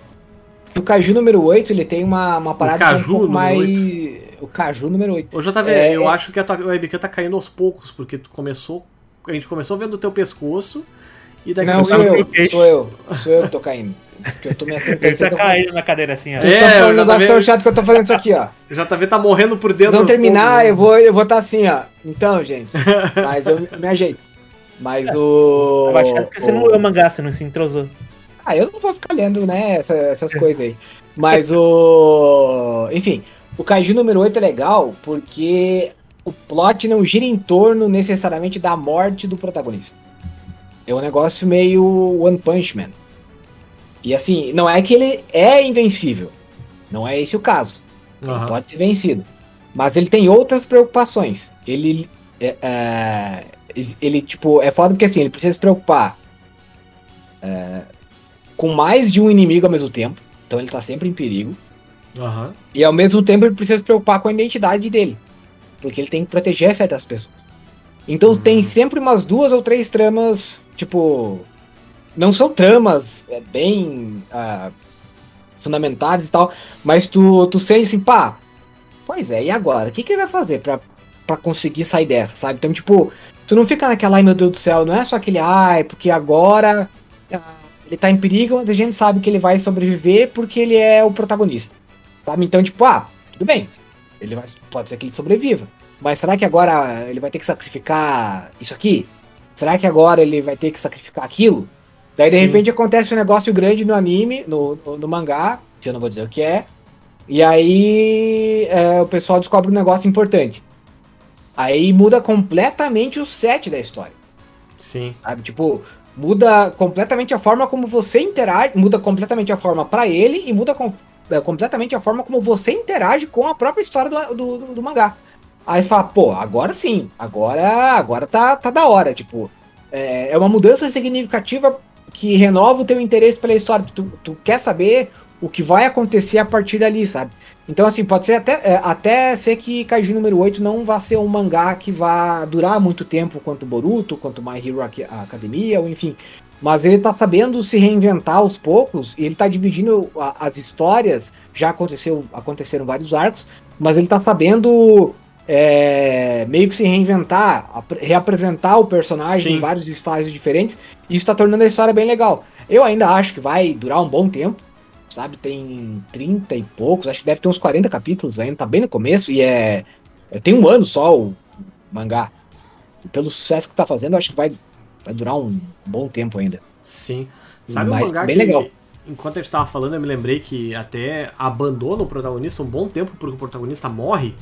Speaker 3: O Caju número 8, ele tem uma, uma parada é um
Speaker 2: Caju
Speaker 3: pouco
Speaker 2: número
Speaker 3: mais... O Caju número 8.
Speaker 2: Ô JV,
Speaker 3: É,
Speaker 2: eu
Speaker 3: é-
Speaker 2: acho que a tua webcam tá caindo aos poucos, porque tu começou. A gente começou vendo o teu pescoço. E daqui
Speaker 3: Não,
Speaker 2: a
Speaker 3: sou
Speaker 2: pouco.
Speaker 3: eu, sou eu. Sou eu que tô caindo. [LAUGHS] Porque eu tô me [LAUGHS] assentando.
Speaker 4: Ele tá
Speaker 3: estão
Speaker 4: caindo na cadeira assim, ó.
Speaker 3: Vocês
Speaker 2: É,
Speaker 3: estão
Speaker 2: eu
Speaker 3: falando
Speaker 2: já
Speaker 3: negócio
Speaker 2: também-
Speaker 3: tão chato que eu tô fazendo isso aqui, ó. [LAUGHS]
Speaker 2: JV tá morrendo por dentro.
Speaker 3: Não terminar,
Speaker 2: né?
Speaker 3: eu vou eu vou tá assim, ó. Então, gente. [LAUGHS] Mas eu me ajeito. Mas o.
Speaker 4: Eu acho que você não
Speaker 3: o-
Speaker 4: leu o mangá, você não se entrosou.
Speaker 3: Ah, eu não vou ficar lendo, né, essa- essas coisas aí. Mas o. Enfim, o Kaiju número 8 é legal porque o plot não gira em torno necessariamente da morte do protagonista. É um negócio meio One Punch Man. E assim, não é que ele é invencível. Não é esse o caso. Ele
Speaker 2: Aham.
Speaker 3: pode ser vencido. Mas ele tem outras preocupações. Ele. É, é, ele, tipo, é foda porque assim, ele precisa se preocupar é, com mais de um inimigo ao mesmo tempo. Então ele tá sempre em perigo.
Speaker 2: Aham.
Speaker 3: E ao mesmo tempo ele precisa se preocupar com a identidade dele. Porque ele tem que proteger certas pessoas. Então
Speaker 2: Uhum.
Speaker 3: tem sempre umas duas ou três tramas, tipo. Não são tramas é, bem ah, fundamentadas e tal, mas tu, tu sente assim, pá, pois é, e agora? O que, que ele vai fazer pra, pra conseguir sair dessa, sabe? Então, tipo, tu não fica naquela, ai meu Deus do céu, não é só aquele, ai, porque agora ah, ele tá em perigo, mas a gente sabe que ele vai sobreviver porque ele é o protagonista, sabe? Então, tipo, ah, tudo bem, ele vai, pode ser que ele sobreviva, mas será que agora ele vai ter que sacrificar isso aqui? Será que agora ele vai ter que sacrificar aquilo? Daí, de
Speaker 2: Sim.
Speaker 3: repente, acontece um negócio grande no anime, no, no, no mangá, que eu não vou dizer o que é. E aí é, o pessoal descobre um negócio importante. Aí muda completamente o set da história.
Speaker 2: Sim.
Speaker 3: Sabe? Tipo, muda completamente a forma como você interage, muda completamente a forma pra ele e muda com- é, completamente a forma como você interage com a própria história do, do, do- do mangá. Aí você fala, pô, agora sim, agora, agora tá, tá da hora, tipo, é, é uma mudança significativa que renova o teu interesse pela história, tu, tu quer saber o que vai acontecer a partir dali, sabe? Então, assim, pode ser até, é, até ser que Kaiju número 8 não vá ser um mangá que vá durar muito tempo quanto Boruto, quanto My Hero Ac- Academia, ou enfim. Mas ele tá sabendo se reinventar aos poucos, e ele tá dividindo as histórias, já aconteceu, aconteceram vários arcos, mas ele tá sabendo é, meio que se reinventar, apre- reapresentar o personagem
Speaker 2: Sim.
Speaker 3: em vários estágios diferentes, e isso tá tornando a história bem legal. Eu ainda acho que vai durar um bom tempo, sabe? Tem 30 e poucos, acho que deve ter uns 40 capítulos ainda, tá bem no começo, e é. é- Tem um ano só o mangá. E pelo sucesso que tá fazendo, acho que vai, vai durar um bom tempo ainda.
Speaker 2: Sim. Sabe
Speaker 3: Mas
Speaker 2: um mangá
Speaker 3: bem
Speaker 2: que,
Speaker 3: legal.
Speaker 2: enquanto a gente tava falando, eu me lembrei que até abandona o protagonista um bom tempo porque o protagonista morre.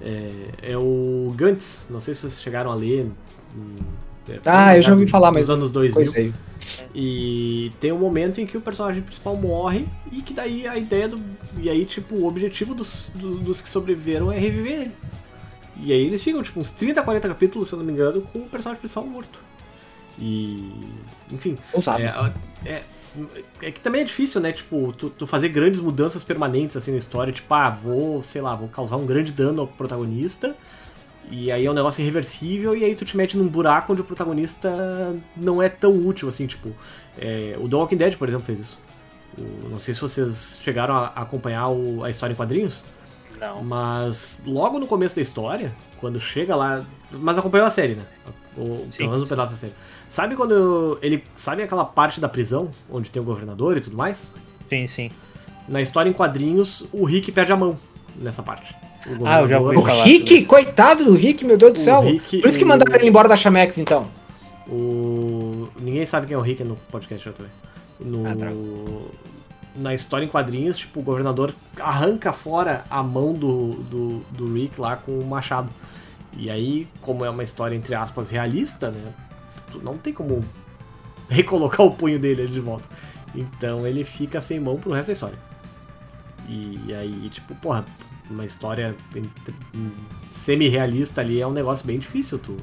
Speaker 2: É, é o Gantz. Não sei se vocês chegaram a ler. hum, é,
Speaker 3: Ah, eu já ouvi falar, mas
Speaker 2: anos 2000.
Speaker 3: Pois é.
Speaker 2: E tem um momento em que o personagem principal morre e que daí a ideia do. E aí, tipo, o objetivo dos, do- dos que sobreviveram é reviver ele. E aí eles ficam, tipo, uns 30, 40 capítulos, se eu não me engano, com o personagem principal morto. E. Enfim.
Speaker 3: Ousado.
Speaker 2: É, é, é que também é difícil, né? Tipo, tu, tu fazer grandes mudanças permanentes assim na história. Tipo, ah, vou, sei lá, vou causar um grande dano ao protagonista. E aí é um negócio irreversível. E aí tu te mete num buraco onde o protagonista não é tão útil assim. Tipo, é, o The Walking Dead, por exemplo, fez isso. O- não sei se vocês chegaram a a acompanhar o- a história em quadrinhos.
Speaker 4: Não.
Speaker 2: Mas logo no começo da história, quando chega lá. Mas acompanhou a série, né? Ou
Speaker 4: Sim.
Speaker 2: pelo menos um pedaço da série. Sabe quando ele. Sabe aquela parte da prisão, onde tem o governador e tudo mais?
Speaker 4: Sim, sim.
Speaker 2: Na história em quadrinhos, o Rick perde a mão nessa parte. O
Speaker 4: Ah, eu já
Speaker 2: governador-
Speaker 3: O
Speaker 4: falar
Speaker 3: Rick,
Speaker 4: sobre-
Speaker 3: coitado do Rick, meu Deus do
Speaker 2: O
Speaker 3: céu.
Speaker 2: Rick,
Speaker 3: Por isso que
Speaker 2: o-
Speaker 3: mandaram ele embora da Chamex, então.
Speaker 2: O... Ninguém sabe quem é o Rick no podcast eu também. No...
Speaker 3: Ah, droga.
Speaker 2: Na história em quadrinhos, tipo, o governador arranca fora a mão do, do, do Rick lá com o machado. E aí, como é uma história, entre aspas, realista, né? Não tem como [LAUGHS] recolocar o punho dele de volta. Então ele fica sem mão pro resto da história. E aí, tipo, porra, uma história hum, semi-realista ali é um negócio bem difícil. Tu,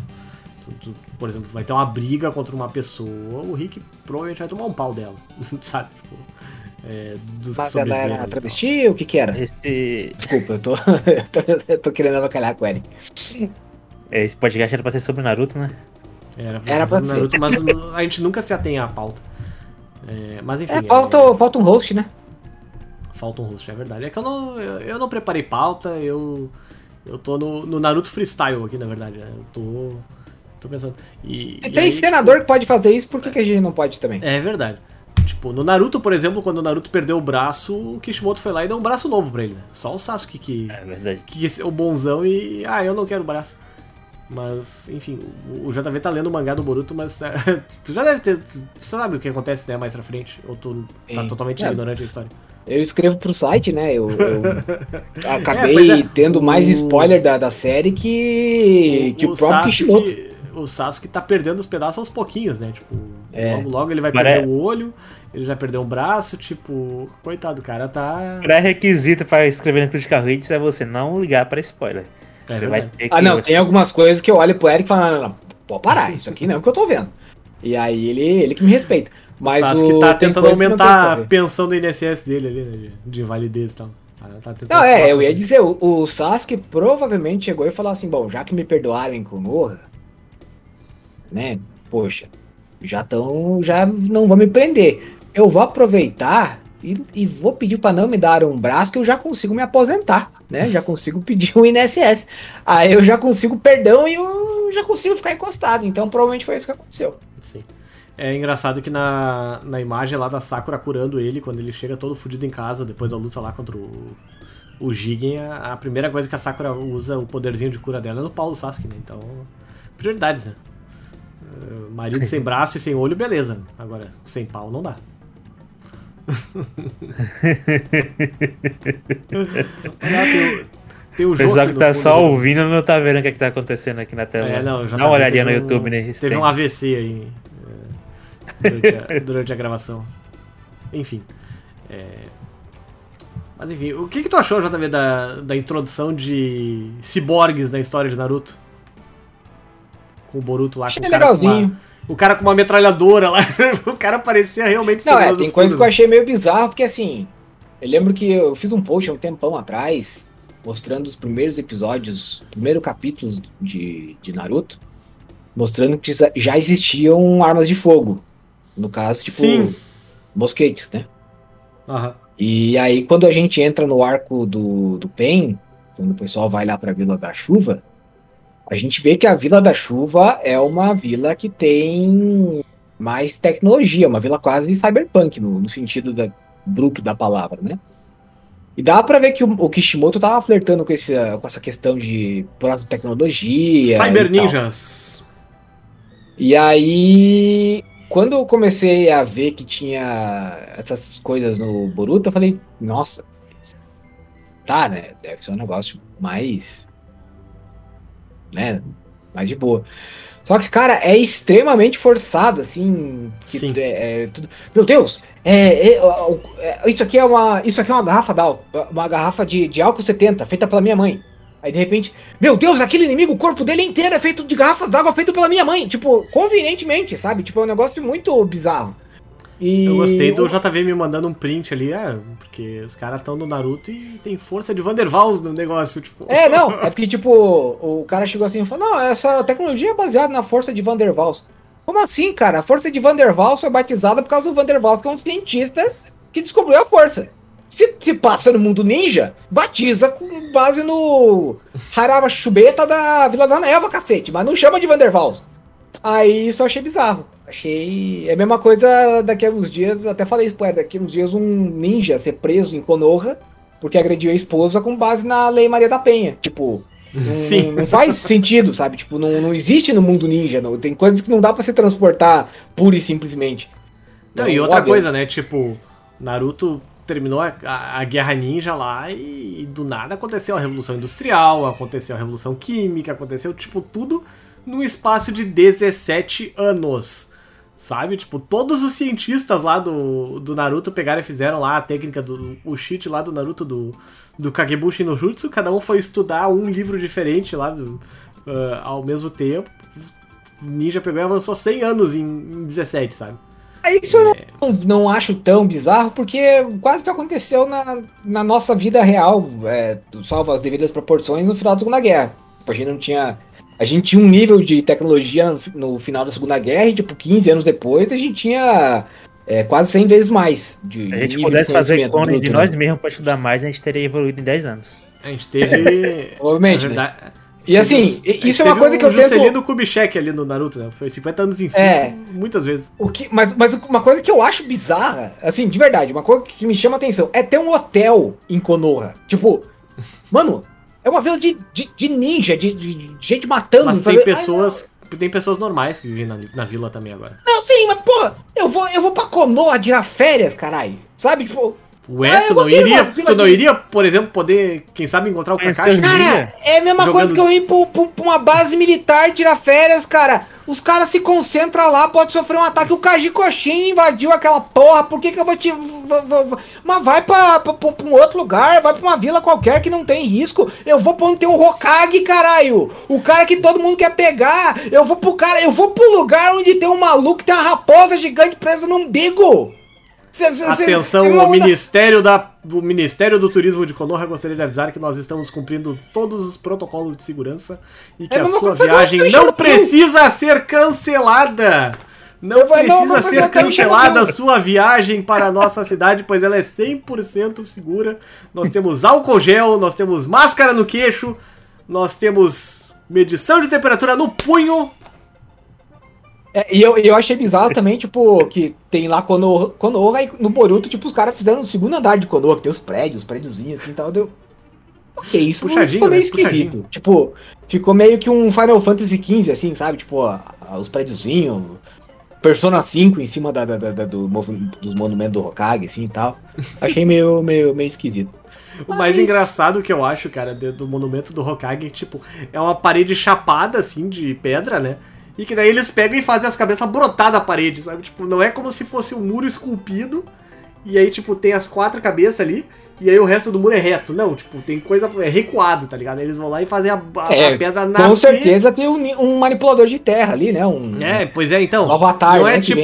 Speaker 2: tu- tu, por exemplo, vai ter uma briga contra uma pessoa, o Rick provavelmente vai tomar um pau dela, [LAUGHS] sabe? Tipo, é, dos
Speaker 3: Mas ela era
Speaker 2: e tal.
Speaker 3: travesti? O que que era?
Speaker 4: Esse,
Speaker 3: Desculpa, eu tô, [LAUGHS] eu tô, eu tô querendo avacalhar com o Eric.
Speaker 4: esse podcast era pra ser sobre Naruto, né?
Speaker 2: Era
Speaker 3: Era pra
Speaker 2: ser Naruto, mas a gente nunca se atém à pauta. É, mas enfim.
Speaker 3: É, falta, falta um host, né?
Speaker 2: Falta um host, é verdade. É que eu não, eu, eu não preparei pauta, eu. Eu tô no, no Naruto Freestyle aqui, na verdade. né? Eu tô. Tô pensando. E, e
Speaker 3: tem
Speaker 2: aí,
Speaker 3: senador que pode fazer isso, por que, que a gente não pode também?
Speaker 2: É verdade. Tipo, no Naruto, por exemplo, quando o Naruto perdeu o braço, o Kishimoto foi lá e deu um braço novo pra ele, né? Só o Sasuke que,
Speaker 4: É verdade.
Speaker 2: que ser o bonzão e. Ah, eu não quero o braço. Mas, enfim, o, o JV tá lendo o mangá do Boruto, mas [LAUGHS] tu já deve ter. Tu sabe o que acontece, né, mais pra frente? Ou tu tá
Speaker 3: Sim.
Speaker 2: totalmente
Speaker 3: É.
Speaker 2: ignorante da história?
Speaker 3: Eu escrevo pro site, né? Eu, eu [LAUGHS] acabei
Speaker 2: pois é.
Speaker 3: tendo mais
Speaker 2: O-
Speaker 3: spoiler da, da série que, que o, próprio Kishimoto.
Speaker 2: O Sasuke tá perdendo os pedaços aos pouquinhos, né? Tipo,
Speaker 3: É.
Speaker 2: logo, logo ele vai
Speaker 4: Pare-
Speaker 2: perder o olho, ele já perdeu um braço, tipo, coitado, o cara tá.
Speaker 4: Pré-requisito pra escrever no Critical Hits é você não ligar pra spoiler.
Speaker 2: É
Speaker 4: Você vai ter que
Speaker 3: Ah, não,
Speaker 4: você-
Speaker 3: tem algumas coisas que eu olho pro Eric e falo, não, não, não, pode parar, isso aqui não é o que eu tô vendo. E aí ele, ele que me respeita. Mas
Speaker 2: o Sasuke
Speaker 3: o,
Speaker 2: tá tentando
Speaker 3: o
Speaker 2: aumentar a pensão do INSS dele ali, né? De, de validez e tal. Tá- tá
Speaker 3: Não, é, eu ia dizer, o, o Sasuke provavelmente chegou e falou assim, bom, já que me perdoaram em Konoha, né, poxa, Já estão. Já não vão me prender. Eu vou aproveitar e, e vou pedir para não me dar um braço que eu já consigo me aposentar, né? Já consigo pedir um INSS. Aí eu já consigo perdão e eu já consigo ficar encostado. Então provavelmente foi isso que aconteceu.
Speaker 2: Sim. É engraçado que na, na imagem lá da Sakura curando ele, quando ele chega todo fudido em casa, depois da luta lá contra o, o Jigen, a, a primeira coisa que a Sakura usa o poderzinho de cura dela é no pau do Sasuke, né? Então, prioridades, né? Uh, marido sem braço e sem olho, beleza. Agora, sem pau não dá. Ah, tem, o- tem o
Speaker 4: O pessoal que tá só
Speaker 2: do-
Speaker 4: ouvindo não tá vendo o que, é que tá acontecendo aqui na tela.
Speaker 2: É, não, já
Speaker 4: Dá uma
Speaker 2: tá-
Speaker 4: olhadinha no
Speaker 2: um-
Speaker 4: YouTube, né? Isso
Speaker 2: Teve
Speaker 4: tem.
Speaker 2: um AVC aí é, durante, a, [LAUGHS] durante a gravação. Enfim. é, Mas enfim, o que, que tu achou, JV, da, da introdução de ciborgues na história de Naruto? Com o Boruto lá,
Speaker 3: Achei
Speaker 2: com o cara,
Speaker 3: legalzinho.
Speaker 2: uma, o cara com uma metralhadora lá. [LAUGHS] o cara parecia realmente
Speaker 3: Não, é, tem coisa que eu achei meio bizarro, porque assim, eu lembro que eu fiz um post há um tempão atrás, mostrando os primeiros episódios, primeiro capítulos de, de Naruto, mostrando que já- existiam armas de fogo. No caso, tipo,
Speaker 2: Sim.
Speaker 3: mosquetes, né?
Speaker 2: Aham.
Speaker 3: E aí, quando a gente entra no arco do, do Pen, quando o pessoal vai lá pra Vila da Chuva, a gente vê que a Vila da Chuva é uma vila que tem mais tecnologia, uma vila quase cyberpunk, no, no sentido da, bruto da palavra, né? E dá pra ver que o, o Kishimoto tava flertando com, esse, com essa questão de proto-tecnologia.
Speaker 2: Cyber
Speaker 3: e.
Speaker 2: Ninjas.
Speaker 3: E aí, quando eu comecei a ver que tinha essas coisas no Boruto, eu falei, nossa, tá, né? Deve ser um negócio mais. Né? Mais de boa. Só que, cara, é extremamente forçado, assim. que
Speaker 2: Sim.
Speaker 3: é- é tudo- Meu Deus! é- é- é- isso, aqui é uma, isso aqui é uma garrafa d'álcool. Uma garrafa de, de álcool 70, feita pela minha mãe. Aí de repente, meu Deus, aquele inimigo, o corpo dele inteiro é feito de garrafas d'água feito pela minha mãe. Tipo, convenientemente, sabe? Tipo, é um negócio muito bizarro. E...
Speaker 2: Eu gostei do JV me mandando um print ali, é, porque os caras estão no Naruto e tem força de Vandervals no negócio, tipo.
Speaker 3: É, não, é porque, tipo, o cara chegou assim e falou: não, essa tecnologia é baseada na força de Van der Waals. Como assim, cara? A força de Van der Waals foi batizada por causa do Van der Waals, que é um cientista que descobriu a força. Se, se passa no mundo ninja, batiza com base no Haraba Chubeta da Vila da Neva, cacete, mas não chama de Van der Waals. Aí isso eu achei bizarro. Achei. É a mesma coisa daqui a uns dias, até falei isso, pô, daqui a uns dias um ninja ser preso em Konoha porque agrediu a esposa com base na Lei Maria da Penha. Tipo, não, [LAUGHS]
Speaker 2: Sim.
Speaker 3: não faz sentido, sabe? Tipo, não, não existe no mundo ninja. Não, tem coisas que não dá pra se transportar pura e simplesmente.
Speaker 2: Não, e
Speaker 3: Então,
Speaker 2: outra
Speaker 3: óbvio,
Speaker 2: coisa, né? Tipo, Naruto terminou a, a- a Guerra Ninja lá e, do nada aconteceu a Revolução Industrial, aconteceu a Revolução Química, aconteceu, tipo, tudo num espaço de 17 anos. Sabe? Tipo, todos os cientistas lá do, do Naruto pegaram e fizeram lá a técnica do o cheat lá do Naruto do, do Kagebushi no Jutsu, cada um foi estudar um livro diferente lá do, ah, ao mesmo tempo. Ninja pegou e avançou 100 anos em, em 17, sabe?
Speaker 3: Aí Isso eu não, não acho tão bizarro, porque quase que aconteceu na, na nossa vida real, é, salvo as devidas proporções, no final da Segunda Guerra. A gente não tinha. A gente tinha um nível de tecnologia no, fi- no final da Segunda Guerra e, tipo, 15 anos depois, a gente tinha é, quase 100 vezes mais. De,
Speaker 4: Se a gente
Speaker 3: de
Speaker 4: pudesse fazer clone de
Speaker 3: né?
Speaker 4: nós mesmos pra estudar mais, a gente teria evoluído em 10 anos.
Speaker 2: A gente teve. [LAUGHS] Na
Speaker 3: né?
Speaker 2: verdade,
Speaker 3: E assim, isso é uma coisa que eu
Speaker 2: um Juscelino
Speaker 3: tento.
Speaker 2: Kubitschek ali no Naruto, né? Foi 50 anos em cima,
Speaker 3: É.
Speaker 2: muitas vezes.
Speaker 3: O que, mas, mas uma coisa que eu acho bizarra, assim, de verdade, uma coisa que me chama a atenção, é ter um hotel em Konoha. Tipo, mano, é uma vila de, de, de ninja, de, de- gente matando.
Speaker 2: Mas tem
Speaker 3: sabe?
Speaker 2: pessoas. Tem pessoas normais que vivem na, na vila também agora.
Speaker 3: Ai, não, sim, mas porra, eu vou, eu vou pra Konoha tirar férias, caralho. Sabe, tipo,
Speaker 2: Ué,
Speaker 3: Ah, eu
Speaker 2: tu não iria. Tu não iria, por exemplo, poder, quem sabe, encontrar o Kakashi?
Speaker 3: Cara, é a mesma
Speaker 2: Jogando-
Speaker 3: coisa que eu ir pro- pro- pra uma base militar tirar férias, cara. Os caras se concentram lá, pode sofrer um ataque. O Kaji Koshin invadiu aquela porra. Por que, que eu vou te. Mas vai pra, pra, pra- pra um outro lugar, vai pra uma vila qualquer que não tem risco. Eu vou pra onde tem um Hokage, caralho. O cara que todo mundo quer pegar. Eu vou pro cara. Eu vou pro lugar onde tem um maluco que tem uma raposa gigante presa no umbigo. Cê- cê- cê-
Speaker 2: Atenção, o Ministério, da, o Ministério do Turismo de Konoha gostaria de avisar que nós estamos cumprindo todos os protocolos de segurança e que
Speaker 3: É,
Speaker 2: a sua viagem não precisa ser cancelada. Não
Speaker 3: Eu
Speaker 2: precisa
Speaker 3: não,
Speaker 2: ser cancelada a sua viagem para a nossa cidade, pois ela é 100% segura. Nós temos álcool gel, nós temos máscara no queixo, nós temos medição de temperatura no punho.
Speaker 3: É, e eu, eu achei bizarro também, tipo, que tem lá Konoha, Konoha e no Boruto, tipo, os caras fizeram o segundo andar de Konoha, que tem os prédios, os prédiozinhos assim e tal. Deu. Ok, isso
Speaker 2: Puxadinho,
Speaker 3: ficou meio
Speaker 2: né?
Speaker 3: esquisito.
Speaker 2: Puxadinho.
Speaker 3: Tipo, ficou meio que um Final Fantasy XV, assim, sabe? Tipo, ó, os prédiozinhos, Persona 5 em cima da, da- da- do, dos monumentos do Hokage, assim e tal. Achei meio, [LAUGHS] meio, meio esquisito.
Speaker 2: O mais
Speaker 3: Mas-
Speaker 2: engraçado que eu acho, cara, do monumento do Hokage, tipo, é uma parede chapada, assim, de pedra, né? E que daí eles pegam e fazem as cabeças brotar da parede, sabe? Tipo, não é como se fosse um muro esculpido, e aí, tipo, tem as quatro cabeças ali, e aí o resto do muro é reto. Não, tipo, tem coisa é recuado, tá ligado? Aí Eles vão lá e fazem a, a-
Speaker 3: É,
Speaker 2: a pedra nascer.
Speaker 3: Com certeza tem um, um manipulador de terra ali, né? Um,
Speaker 2: É, pois é, então.
Speaker 3: um avatar,
Speaker 2: não é
Speaker 3: né?
Speaker 2: Tipo.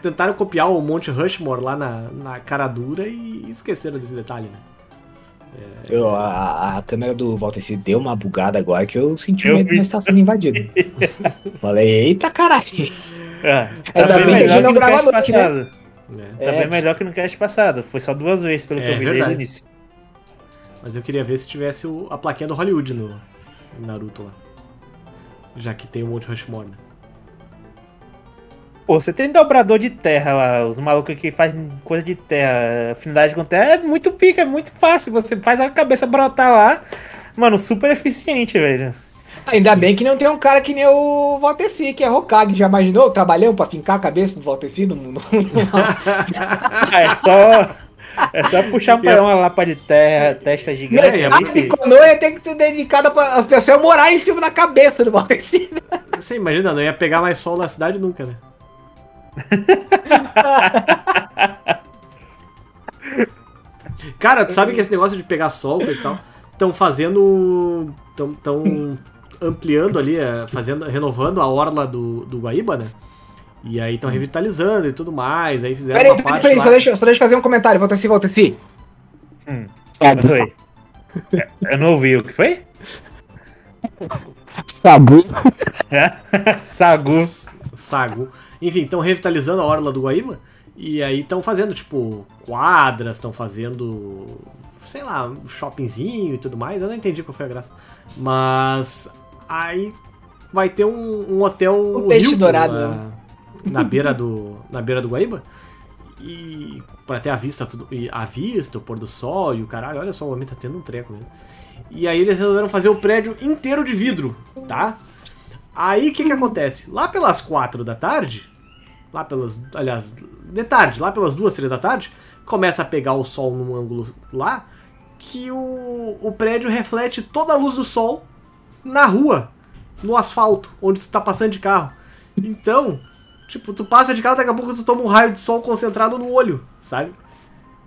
Speaker 2: Tentaram copiar o Monte Rushmore lá na, na cara dura e esqueceram desse detalhe, né?
Speaker 3: Eu, a, a câmera do Walter C deu uma bugada agora que eu senti
Speaker 4: Eu
Speaker 3: medo de estar sendo invadido. [LAUGHS] Falei, eita caralho.
Speaker 4: Ah,
Speaker 3: Ainda
Speaker 4: tá bem
Speaker 3: bem que a gente
Speaker 4: melhor
Speaker 3: não
Speaker 4: no
Speaker 3: grava noite, né?
Speaker 2: É.
Speaker 4: Tá
Speaker 3: É,
Speaker 4: bem melhor que no cast passado. Foi só duas vezes, pelo
Speaker 2: É,
Speaker 4: que eu vi desde o início.
Speaker 2: Mas eu queria ver se tivesse o- a plaquinha do Hollywood no, no Naruto lá. Já que tem o Monte Rushmore, né?
Speaker 4: Pô, você tem dobrador de terra lá, os malucos que fazem coisa de terra, afinidade com terra, é muito pica, é muito fácil. Você faz a cabeça brotar lá, mano, super eficiente, velho.
Speaker 3: Ainda bem que não tem um cara que nem o Walter C, que é Hokage. Já imaginou? Trabalhando pra fincar a cabeça do Walter C no,
Speaker 4: Ah, [LAUGHS] é só. É só puxar um uma lapa de terra, testa gigante.
Speaker 2: É,
Speaker 4: filho.
Speaker 3: Konoha tem que ser dedicada para as pessoas morar em cima da cabeça do Walter C.
Speaker 2: Você imagina, não ia pegar mais sol na cidade nunca, né? [LAUGHS] Cara, tu sabe que esse negócio de pegar sol e tal, estão fazendo. estão tão ampliando ali, eh, fazendo, renovando a orla do, do Guaíba, né? E aí estão revitalizando e tudo mais. Aí fizeram
Speaker 3: Peraí,
Speaker 2: uma
Speaker 3: peraí,
Speaker 2: parte
Speaker 3: peraí, só deixa, só deixa eu fazer um comentário. Walter C, Walter C.
Speaker 4: Hum.
Speaker 3: Sabu.
Speaker 4: Oi. É, Eu não ouvi o que foi?
Speaker 3: Sabu.
Speaker 4: Sagu. [LAUGHS]
Speaker 2: Sago. Enfim, estão revitalizando a orla do Guaíba. E aí estão fazendo, tipo, quadras, estão fazendo, sei lá, um shoppingzinho e tudo mais. Eu não entendi qual foi a graça. Mas aí vai ter um, um hotel
Speaker 3: O peixe
Speaker 2: Hilton
Speaker 3: dourado,
Speaker 2: na,
Speaker 3: né?
Speaker 2: na beira do na beira do Guaíba. E pra ter a vista tudo, e a vista, o pôr do sol e o caralho, olha só, o homem tá tendo um treco mesmo. E aí eles resolveram fazer o prédio inteiro de vidro, tá? Aí o que que acontece? Lá pelas quatro da tarde, lá pelas, aliás, de tarde, lá pelas duas, três da tarde, começa a pegar o sol num ângulo lá que o, o prédio reflete toda a luz do sol na rua, no asfalto, onde tu tá passando de carro. Então, tipo, tu passa de carro, daqui a pouco tu toma um raio de sol concentrado no olho, sabe?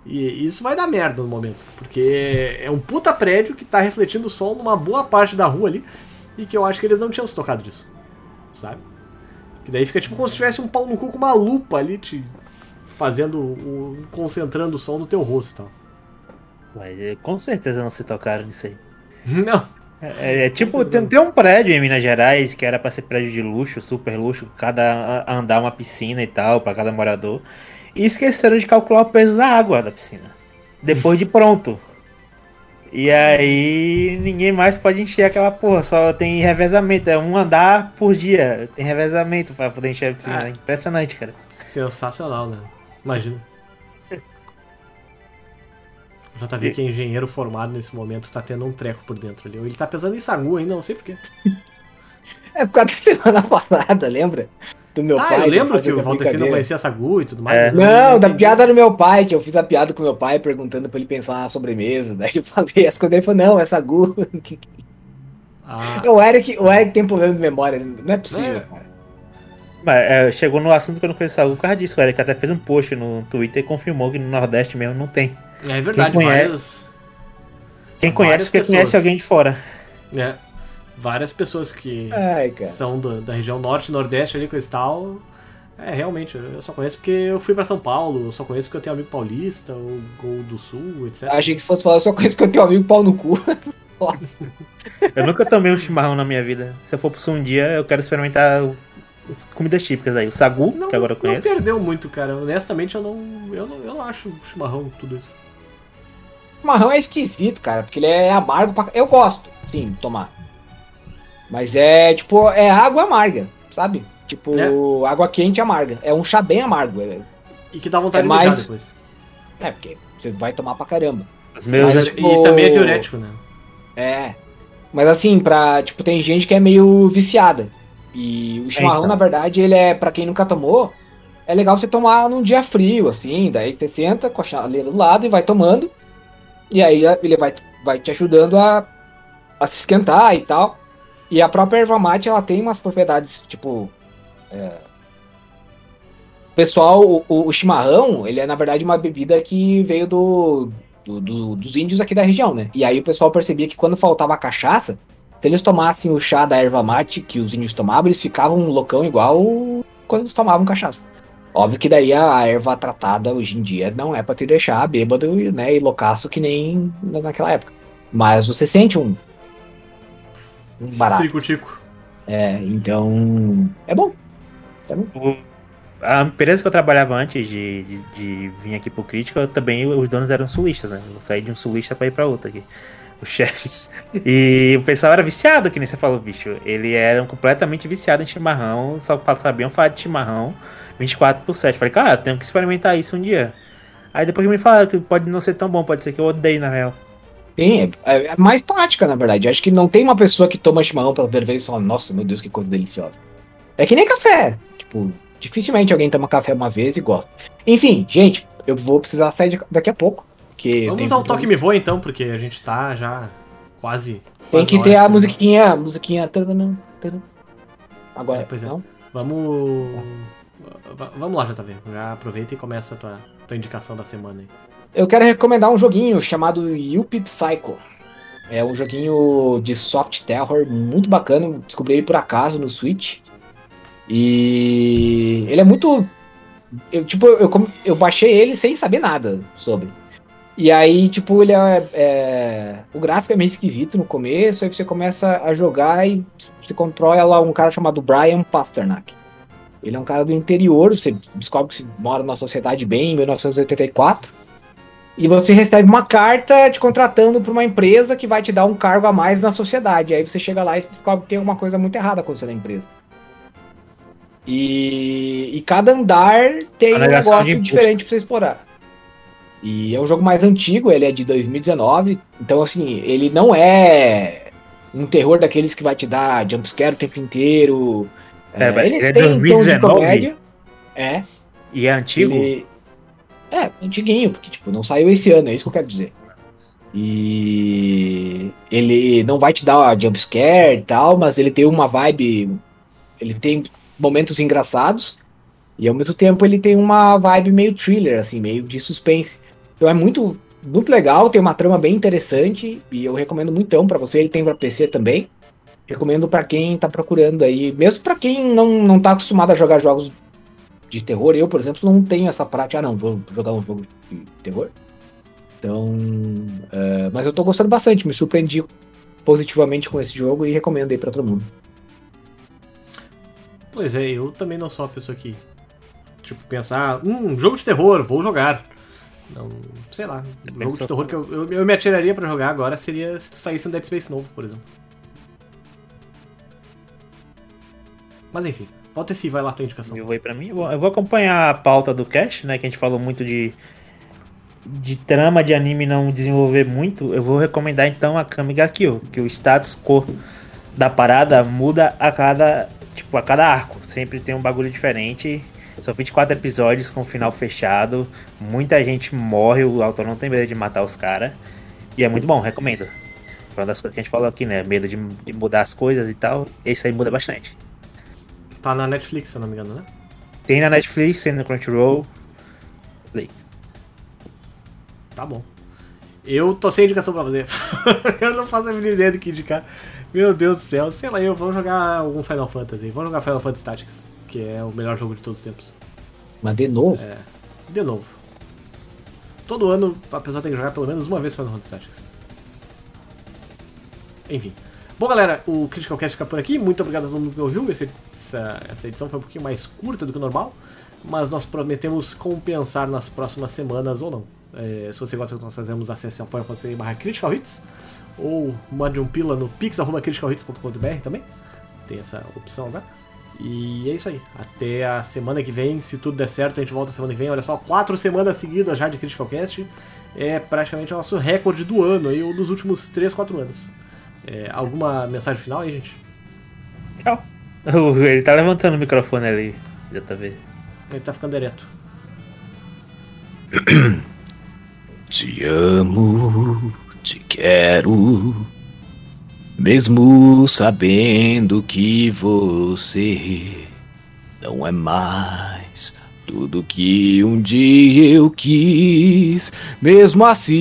Speaker 2: E isso vai dar merda no momento, porque é um puta prédio que tá refletindo o sol numa boa parte da rua ali, e que eu acho que eles não tinham se tocado disso, sabe? Que daí fica tipo como se tivesse um pau no cu com uma lupa ali te fazendo, o, concentrando o sol no teu rosto e tal.
Speaker 4: Mas eh, com certeza não se tocaram nisso aí. [LAUGHS]
Speaker 2: Não,
Speaker 4: É, é tipo,
Speaker 2: certeza.
Speaker 4: tem, tem um prédio em Minas Gerais que era pra ser prédio de luxo, super luxo, cada andar uma piscina e tal, pra cada morador. E esqueceram de calcular o peso da água da piscina. Depois de pronto. E aí ninguém mais pode encher aquela porra, só tem revezamento, é um andar por dia, tem revezamento pra poder encher a piscina.
Speaker 2: Ah.
Speaker 4: Impressionante, cara.
Speaker 2: sensacional, né? Imagina. O JV, que é engenheiro formado nesse momento, tá tendo um treco por dentro ali. Ele tá pensando em Sagu ainda, não sei porquê. [LAUGHS]
Speaker 3: É por causa da semana [LAUGHS] passada, lembra? Do meu
Speaker 2: Ah,
Speaker 3: pai.
Speaker 2: eu lembro que o
Speaker 3: a
Speaker 2: Valteci não conhecia Sagu e tudo mais.
Speaker 4: É.
Speaker 2: mas
Speaker 3: Não, da
Speaker 2: entendi.
Speaker 3: piada do meu pai, que eu fiz a piada com meu pai perguntando pra ele pensar na sobremesa. [LAUGHS] Daí eu falei, as coisas ele falou, não, essa Gu.
Speaker 2: Ah,
Speaker 3: o Eric, o Eric tem problema de memória, não é possível,
Speaker 2: É.
Speaker 3: cara.
Speaker 4: Mas é, chegou no assunto que eu não conheço algo por causa disso. O Eric até fez um post no Twitter e confirmou que no Nordeste mesmo não tem.
Speaker 2: é verdade,
Speaker 4: Quem conhece-
Speaker 2: vários.
Speaker 4: Quem conhece, porque
Speaker 2: pessoas.
Speaker 4: conhece alguém de fora.
Speaker 2: É, várias pessoas que
Speaker 3: Ai,
Speaker 2: são do- da região norte e nordeste ali com esse tal. É, realmente, eu só conheço porque eu fui pra São Paulo, eu só conheço porque eu tenho amigo paulista, ou Gol do Sul, etc.
Speaker 3: Achei que se fosse falar, eu só conheço que eu tenho um amigo pau no cu. [LAUGHS]
Speaker 4: Eu nunca tomei um chimarrão na minha vida. Se eu for pro sul um dia, eu quero experimentar as comidas típicas aí. O sagu,
Speaker 2: Não,
Speaker 4: que agora eu
Speaker 2: não
Speaker 4: conheço.
Speaker 2: perdeu muito, cara. Honestamente, eu não, eu não, eu não acho chimarrão tudo isso.
Speaker 3: O marrão é esquisito, cara, porque ele é amargo pra... Eu gosto, sim, de tomar. Mas é, tipo, é água amarga, sabe? Tipo,
Speaker 2: É.
Speaker 3: água quente amarga. É um chá bem amargo. É,
Speaker 2: E que dá vontade
Speaker 3: É
Speaker 2: de
Speaker 3: mais-
Speaker 2: depois.
Speaker 3: é, porque você vai tomar pra caramba. Mas-
Speaker 2: E
Speaker 3: tipo-
Speaker 2: também é diurético, né?
Speaker 3: É. Mas assim, pra. Tipo, tem gente que é meio viciada. E o chimarrão,
Speaker 4: então.
Speaker 3: na verdade, ele é, pra quem nunca tomou, é legal você tomar num dia frio, assim. Daí você senta com a chaleira do lado e vai tomando. E aí ele vai, vai te ajudando a, a se esquentar e tal. E a própria erva mate, ela tem umas propriedades, tipo. é, pessoal, o, o- chimarrão, ele é na verdade uma bebida que veio do, do- do- dos índios aqui da região, né? E aí o pessoal percebia que quando faltava cachaça, se eles tomassem o chá da erva mate que os índios tomavam, eles ficavam loucão igual quando eles tomavam cachaça. Óbvio que daí a erva tratada hoje em dia não é pra te deixar bêbado né, e loucaço que nem na- naquela época. Mas você sente um barato.
Speaker 2: Circo-tico.
Speaker 3: É, então. É bom.
Speaker 4: O- A empresa que eu trabalhava antes de, de, de vir aqui pro Crítico, eu também os donos eram sulistas, né? Eu saí de um sulista pra ir pra outro aqui. Os [LAUGHS] chefes. E o pessoal era viciado, que nem você falou, bicho. Eles eram completamente viciados em chimarrão, só sabiam falar de chimarrão 24 por 7. Falei, cara, eu tenho que experimentar isso um dia. Aí depois que me falaram que pode não ser tão bom, pode ser que eu odeie, na real.
Speaker 3: Sim, é, é mais prática, na verdade. Acho que não tem uma pessoa que toma chimarrão pela primeira vez e fala, nossa, meu Deus, que coisa deliciosa. É que nem café. Tipo, dificilmente alguém toma café uma vez e gosta. Enfim, gente, eu vou precisar sair daqui a pouco. Porque
Speaker 2: Vamos
Speaker 3: tem
Speaker 2: usar o toque me voa então, porque a gente tá já quase.
Speaker 3: Tem que ter a musiquinha, a musiquinha. Agora,
Speaker 2: É, pois é.
Speaker 3: não?
Speaker 2: Vamos. va- Vamos lá, JV. Já aproveita e começa a tua, tua indicação da semana aí.
Speaker 3: Eu quero recomendar um joguinho chamado Yuppie Psycho. É um joguinho de soft terror muito bacana. Descobri ele por acaso no Switch. E ele é muito. Eu, tipo, eu, eu baixei ele sem saber nada sobre. E aí, tipo, ele é, é- O gráfico é meio esquisito no começo, aí você começa a jogar e você controla um cara chamado Brian Pasternak. Ele é um cara do interior, você descobre que mora numa sociedade bem em 1984. E você recebe uma carta te contratando para uma empresa que vai te dar um cargo a mais na sociedade. Aí você chega lá e descobre que tem alguma coisa muito errada acontecendo na empresa. E, e cada andar tem um
Speaker 4: de
Speaker 3: negócio diferente para você explorar. E é um jogo mais antigo, ele é de 2019. Então, assim, ele não é um terror daqueles que vai te dar jumpscare o tempo inteiro.
Speaker 4: É,
Speaker 3: É, ele
Speaker 4: ele é
Speaker 3: tem tons de
Speaker 4: 2019?
Speaker 3: comédia. É,
Speaker 4: E é antigo?
Speaker 3: ele... É, antiguinho, porque tipo, não saiu esse ano, é isso que eu quero dizer. E ele não vai te dar jumpscare e tal, mas ele tem uma vibe. Ele tem momentos engraçados. E ao mesmo tempo ele tem uma vibe meio thriller, assim, meio de suspense. Então é muito, muito legal, tem uma trama bem interessante. E eu recomendo muito pra você. Ele tem pra PC também. Recomendo pra quem tá procurando aí. Mesmo pra quem não, não tá acostumado a jogar jogos de terror. Eu, por exemplo, não tenho essa prática. Ah, não, vou jogar um jogo de terror. Então. é, mas eu tô gostando bastante, me surpreendi positivamente com esse jogo e recomendo aí pra todo mundo.
Speaker 2: Pois é, eu também não sou uma pessoa que. Tipo, pensa, ah, hum, jogo de terror, vou jogar. Não, sei lá.
Speaker 4: Depende
Speaker 2: jogo de terror que eu, eu, eu me atiraria pra jogar agora seria se saísse um Dead Space novo, por exemplo. Mas enfim, volta esse vai lá tua indicação.
Speaker 4: Eu vou pra mim. Eu vou- acompanhar a pauta do cast, né? Que a gente falou muito de. De trama de anime não desenvolver muito. Eu vou recomendar então a Kamiga Kill, que o status quo da parada muda a cada. Tipo, a cada arco. Sempre tem um bagulho diferente. São 24 episódios com final fechado. Muita gente morre, o autor não tem medo de matar os caras. E é muito bom, recomendo. Uma das coisas que a gente falou aqui, né? Medo de, de mudar as coisas e tal. Esse aí muda bastante.
Speaker 2: Tá na Netflix, se eu não me engano, né?
Speaker 4: Tem na Netflix, tem no Crunchyroll. Play.
Speaker 2: Tá bom. Eu tô sem indicação pra fazer. [LAUGHS] eu não faço a mínima ideia do que indicar. Meu Deus do céu. Sei lá, eu vou jogar algum Final Fantasy. Vou jogar Final Fantasy Tactics, que é o melhor jogo de todos os tempos.
Speaker 3: Mas de novo,
Speaker 2: É. De novo. Todo ano a pessoa tem que jogar pelo menos uma vez Final Fantasy Tactics. Enfim. Bom, galera, o Critical Cast fica por aqui. Muito obrigado a todo mundo que ouviu. Esse- Essa, essa edição foi um pouquinho mais curta do que o normal, mas nós prometemos compensar nas próximas semanas ou não. É, se você gosta do que nós fazemos, acesse apoia.se barra Critical Hits ou mande um pila no pix.criticalhits.com.br também. Tem essa opção agora. E é isso aí. Até a semana que vem. Se tudo der certo, a gente volta semana que vem. Olha só, quatro semanas seguidas já de Critical Cast. É praticamente o nosso recorde do ano aí, ou dos últimos 3, 4 anos. É, alguma mensagem final aí, gente?
Speaker 4: Tchau. [LAUGHS] Ele tá levantando o microfone ali, JV.
Speaker 2: Ele tá ficando ereto. [CLEARS THROAT]
Speaker 3: Te amo, te quero, mesmo sabendo que você não é mais tudo que um dia eu quis. Mesmo assim,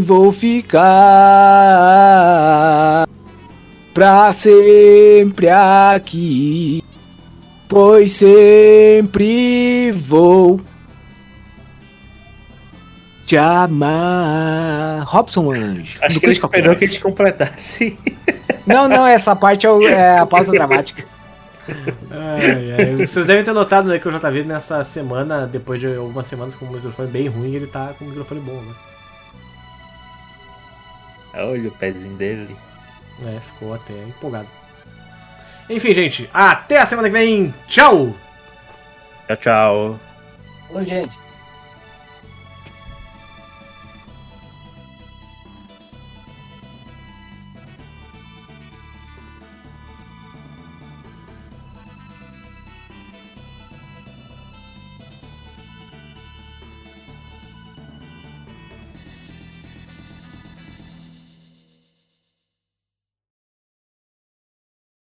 Speaker 3: vou ficar pra sempre aqui, pois sempre vou te amar. Robson Anjo.
Speaker 4: Acho que ele esperou que a gente completasse.
Speaker 5: Não, não, essa parte é, o- é a pausa dramática.
Speaker 2: Ai, ai. Vocês devem ter notado né, que o JV nessa semana, depois de algumas semanas com o microfone bem ruim, ele tá com o microfone bom, né?
Speaker 4: Olha o pezinho dele.
Speaker 2: É, ficou até empolgado. Enfim, gente, até a semana que vem. Tchau!
Speaker 4: Tchau, tchau.
Speaker 5: Ô, gente.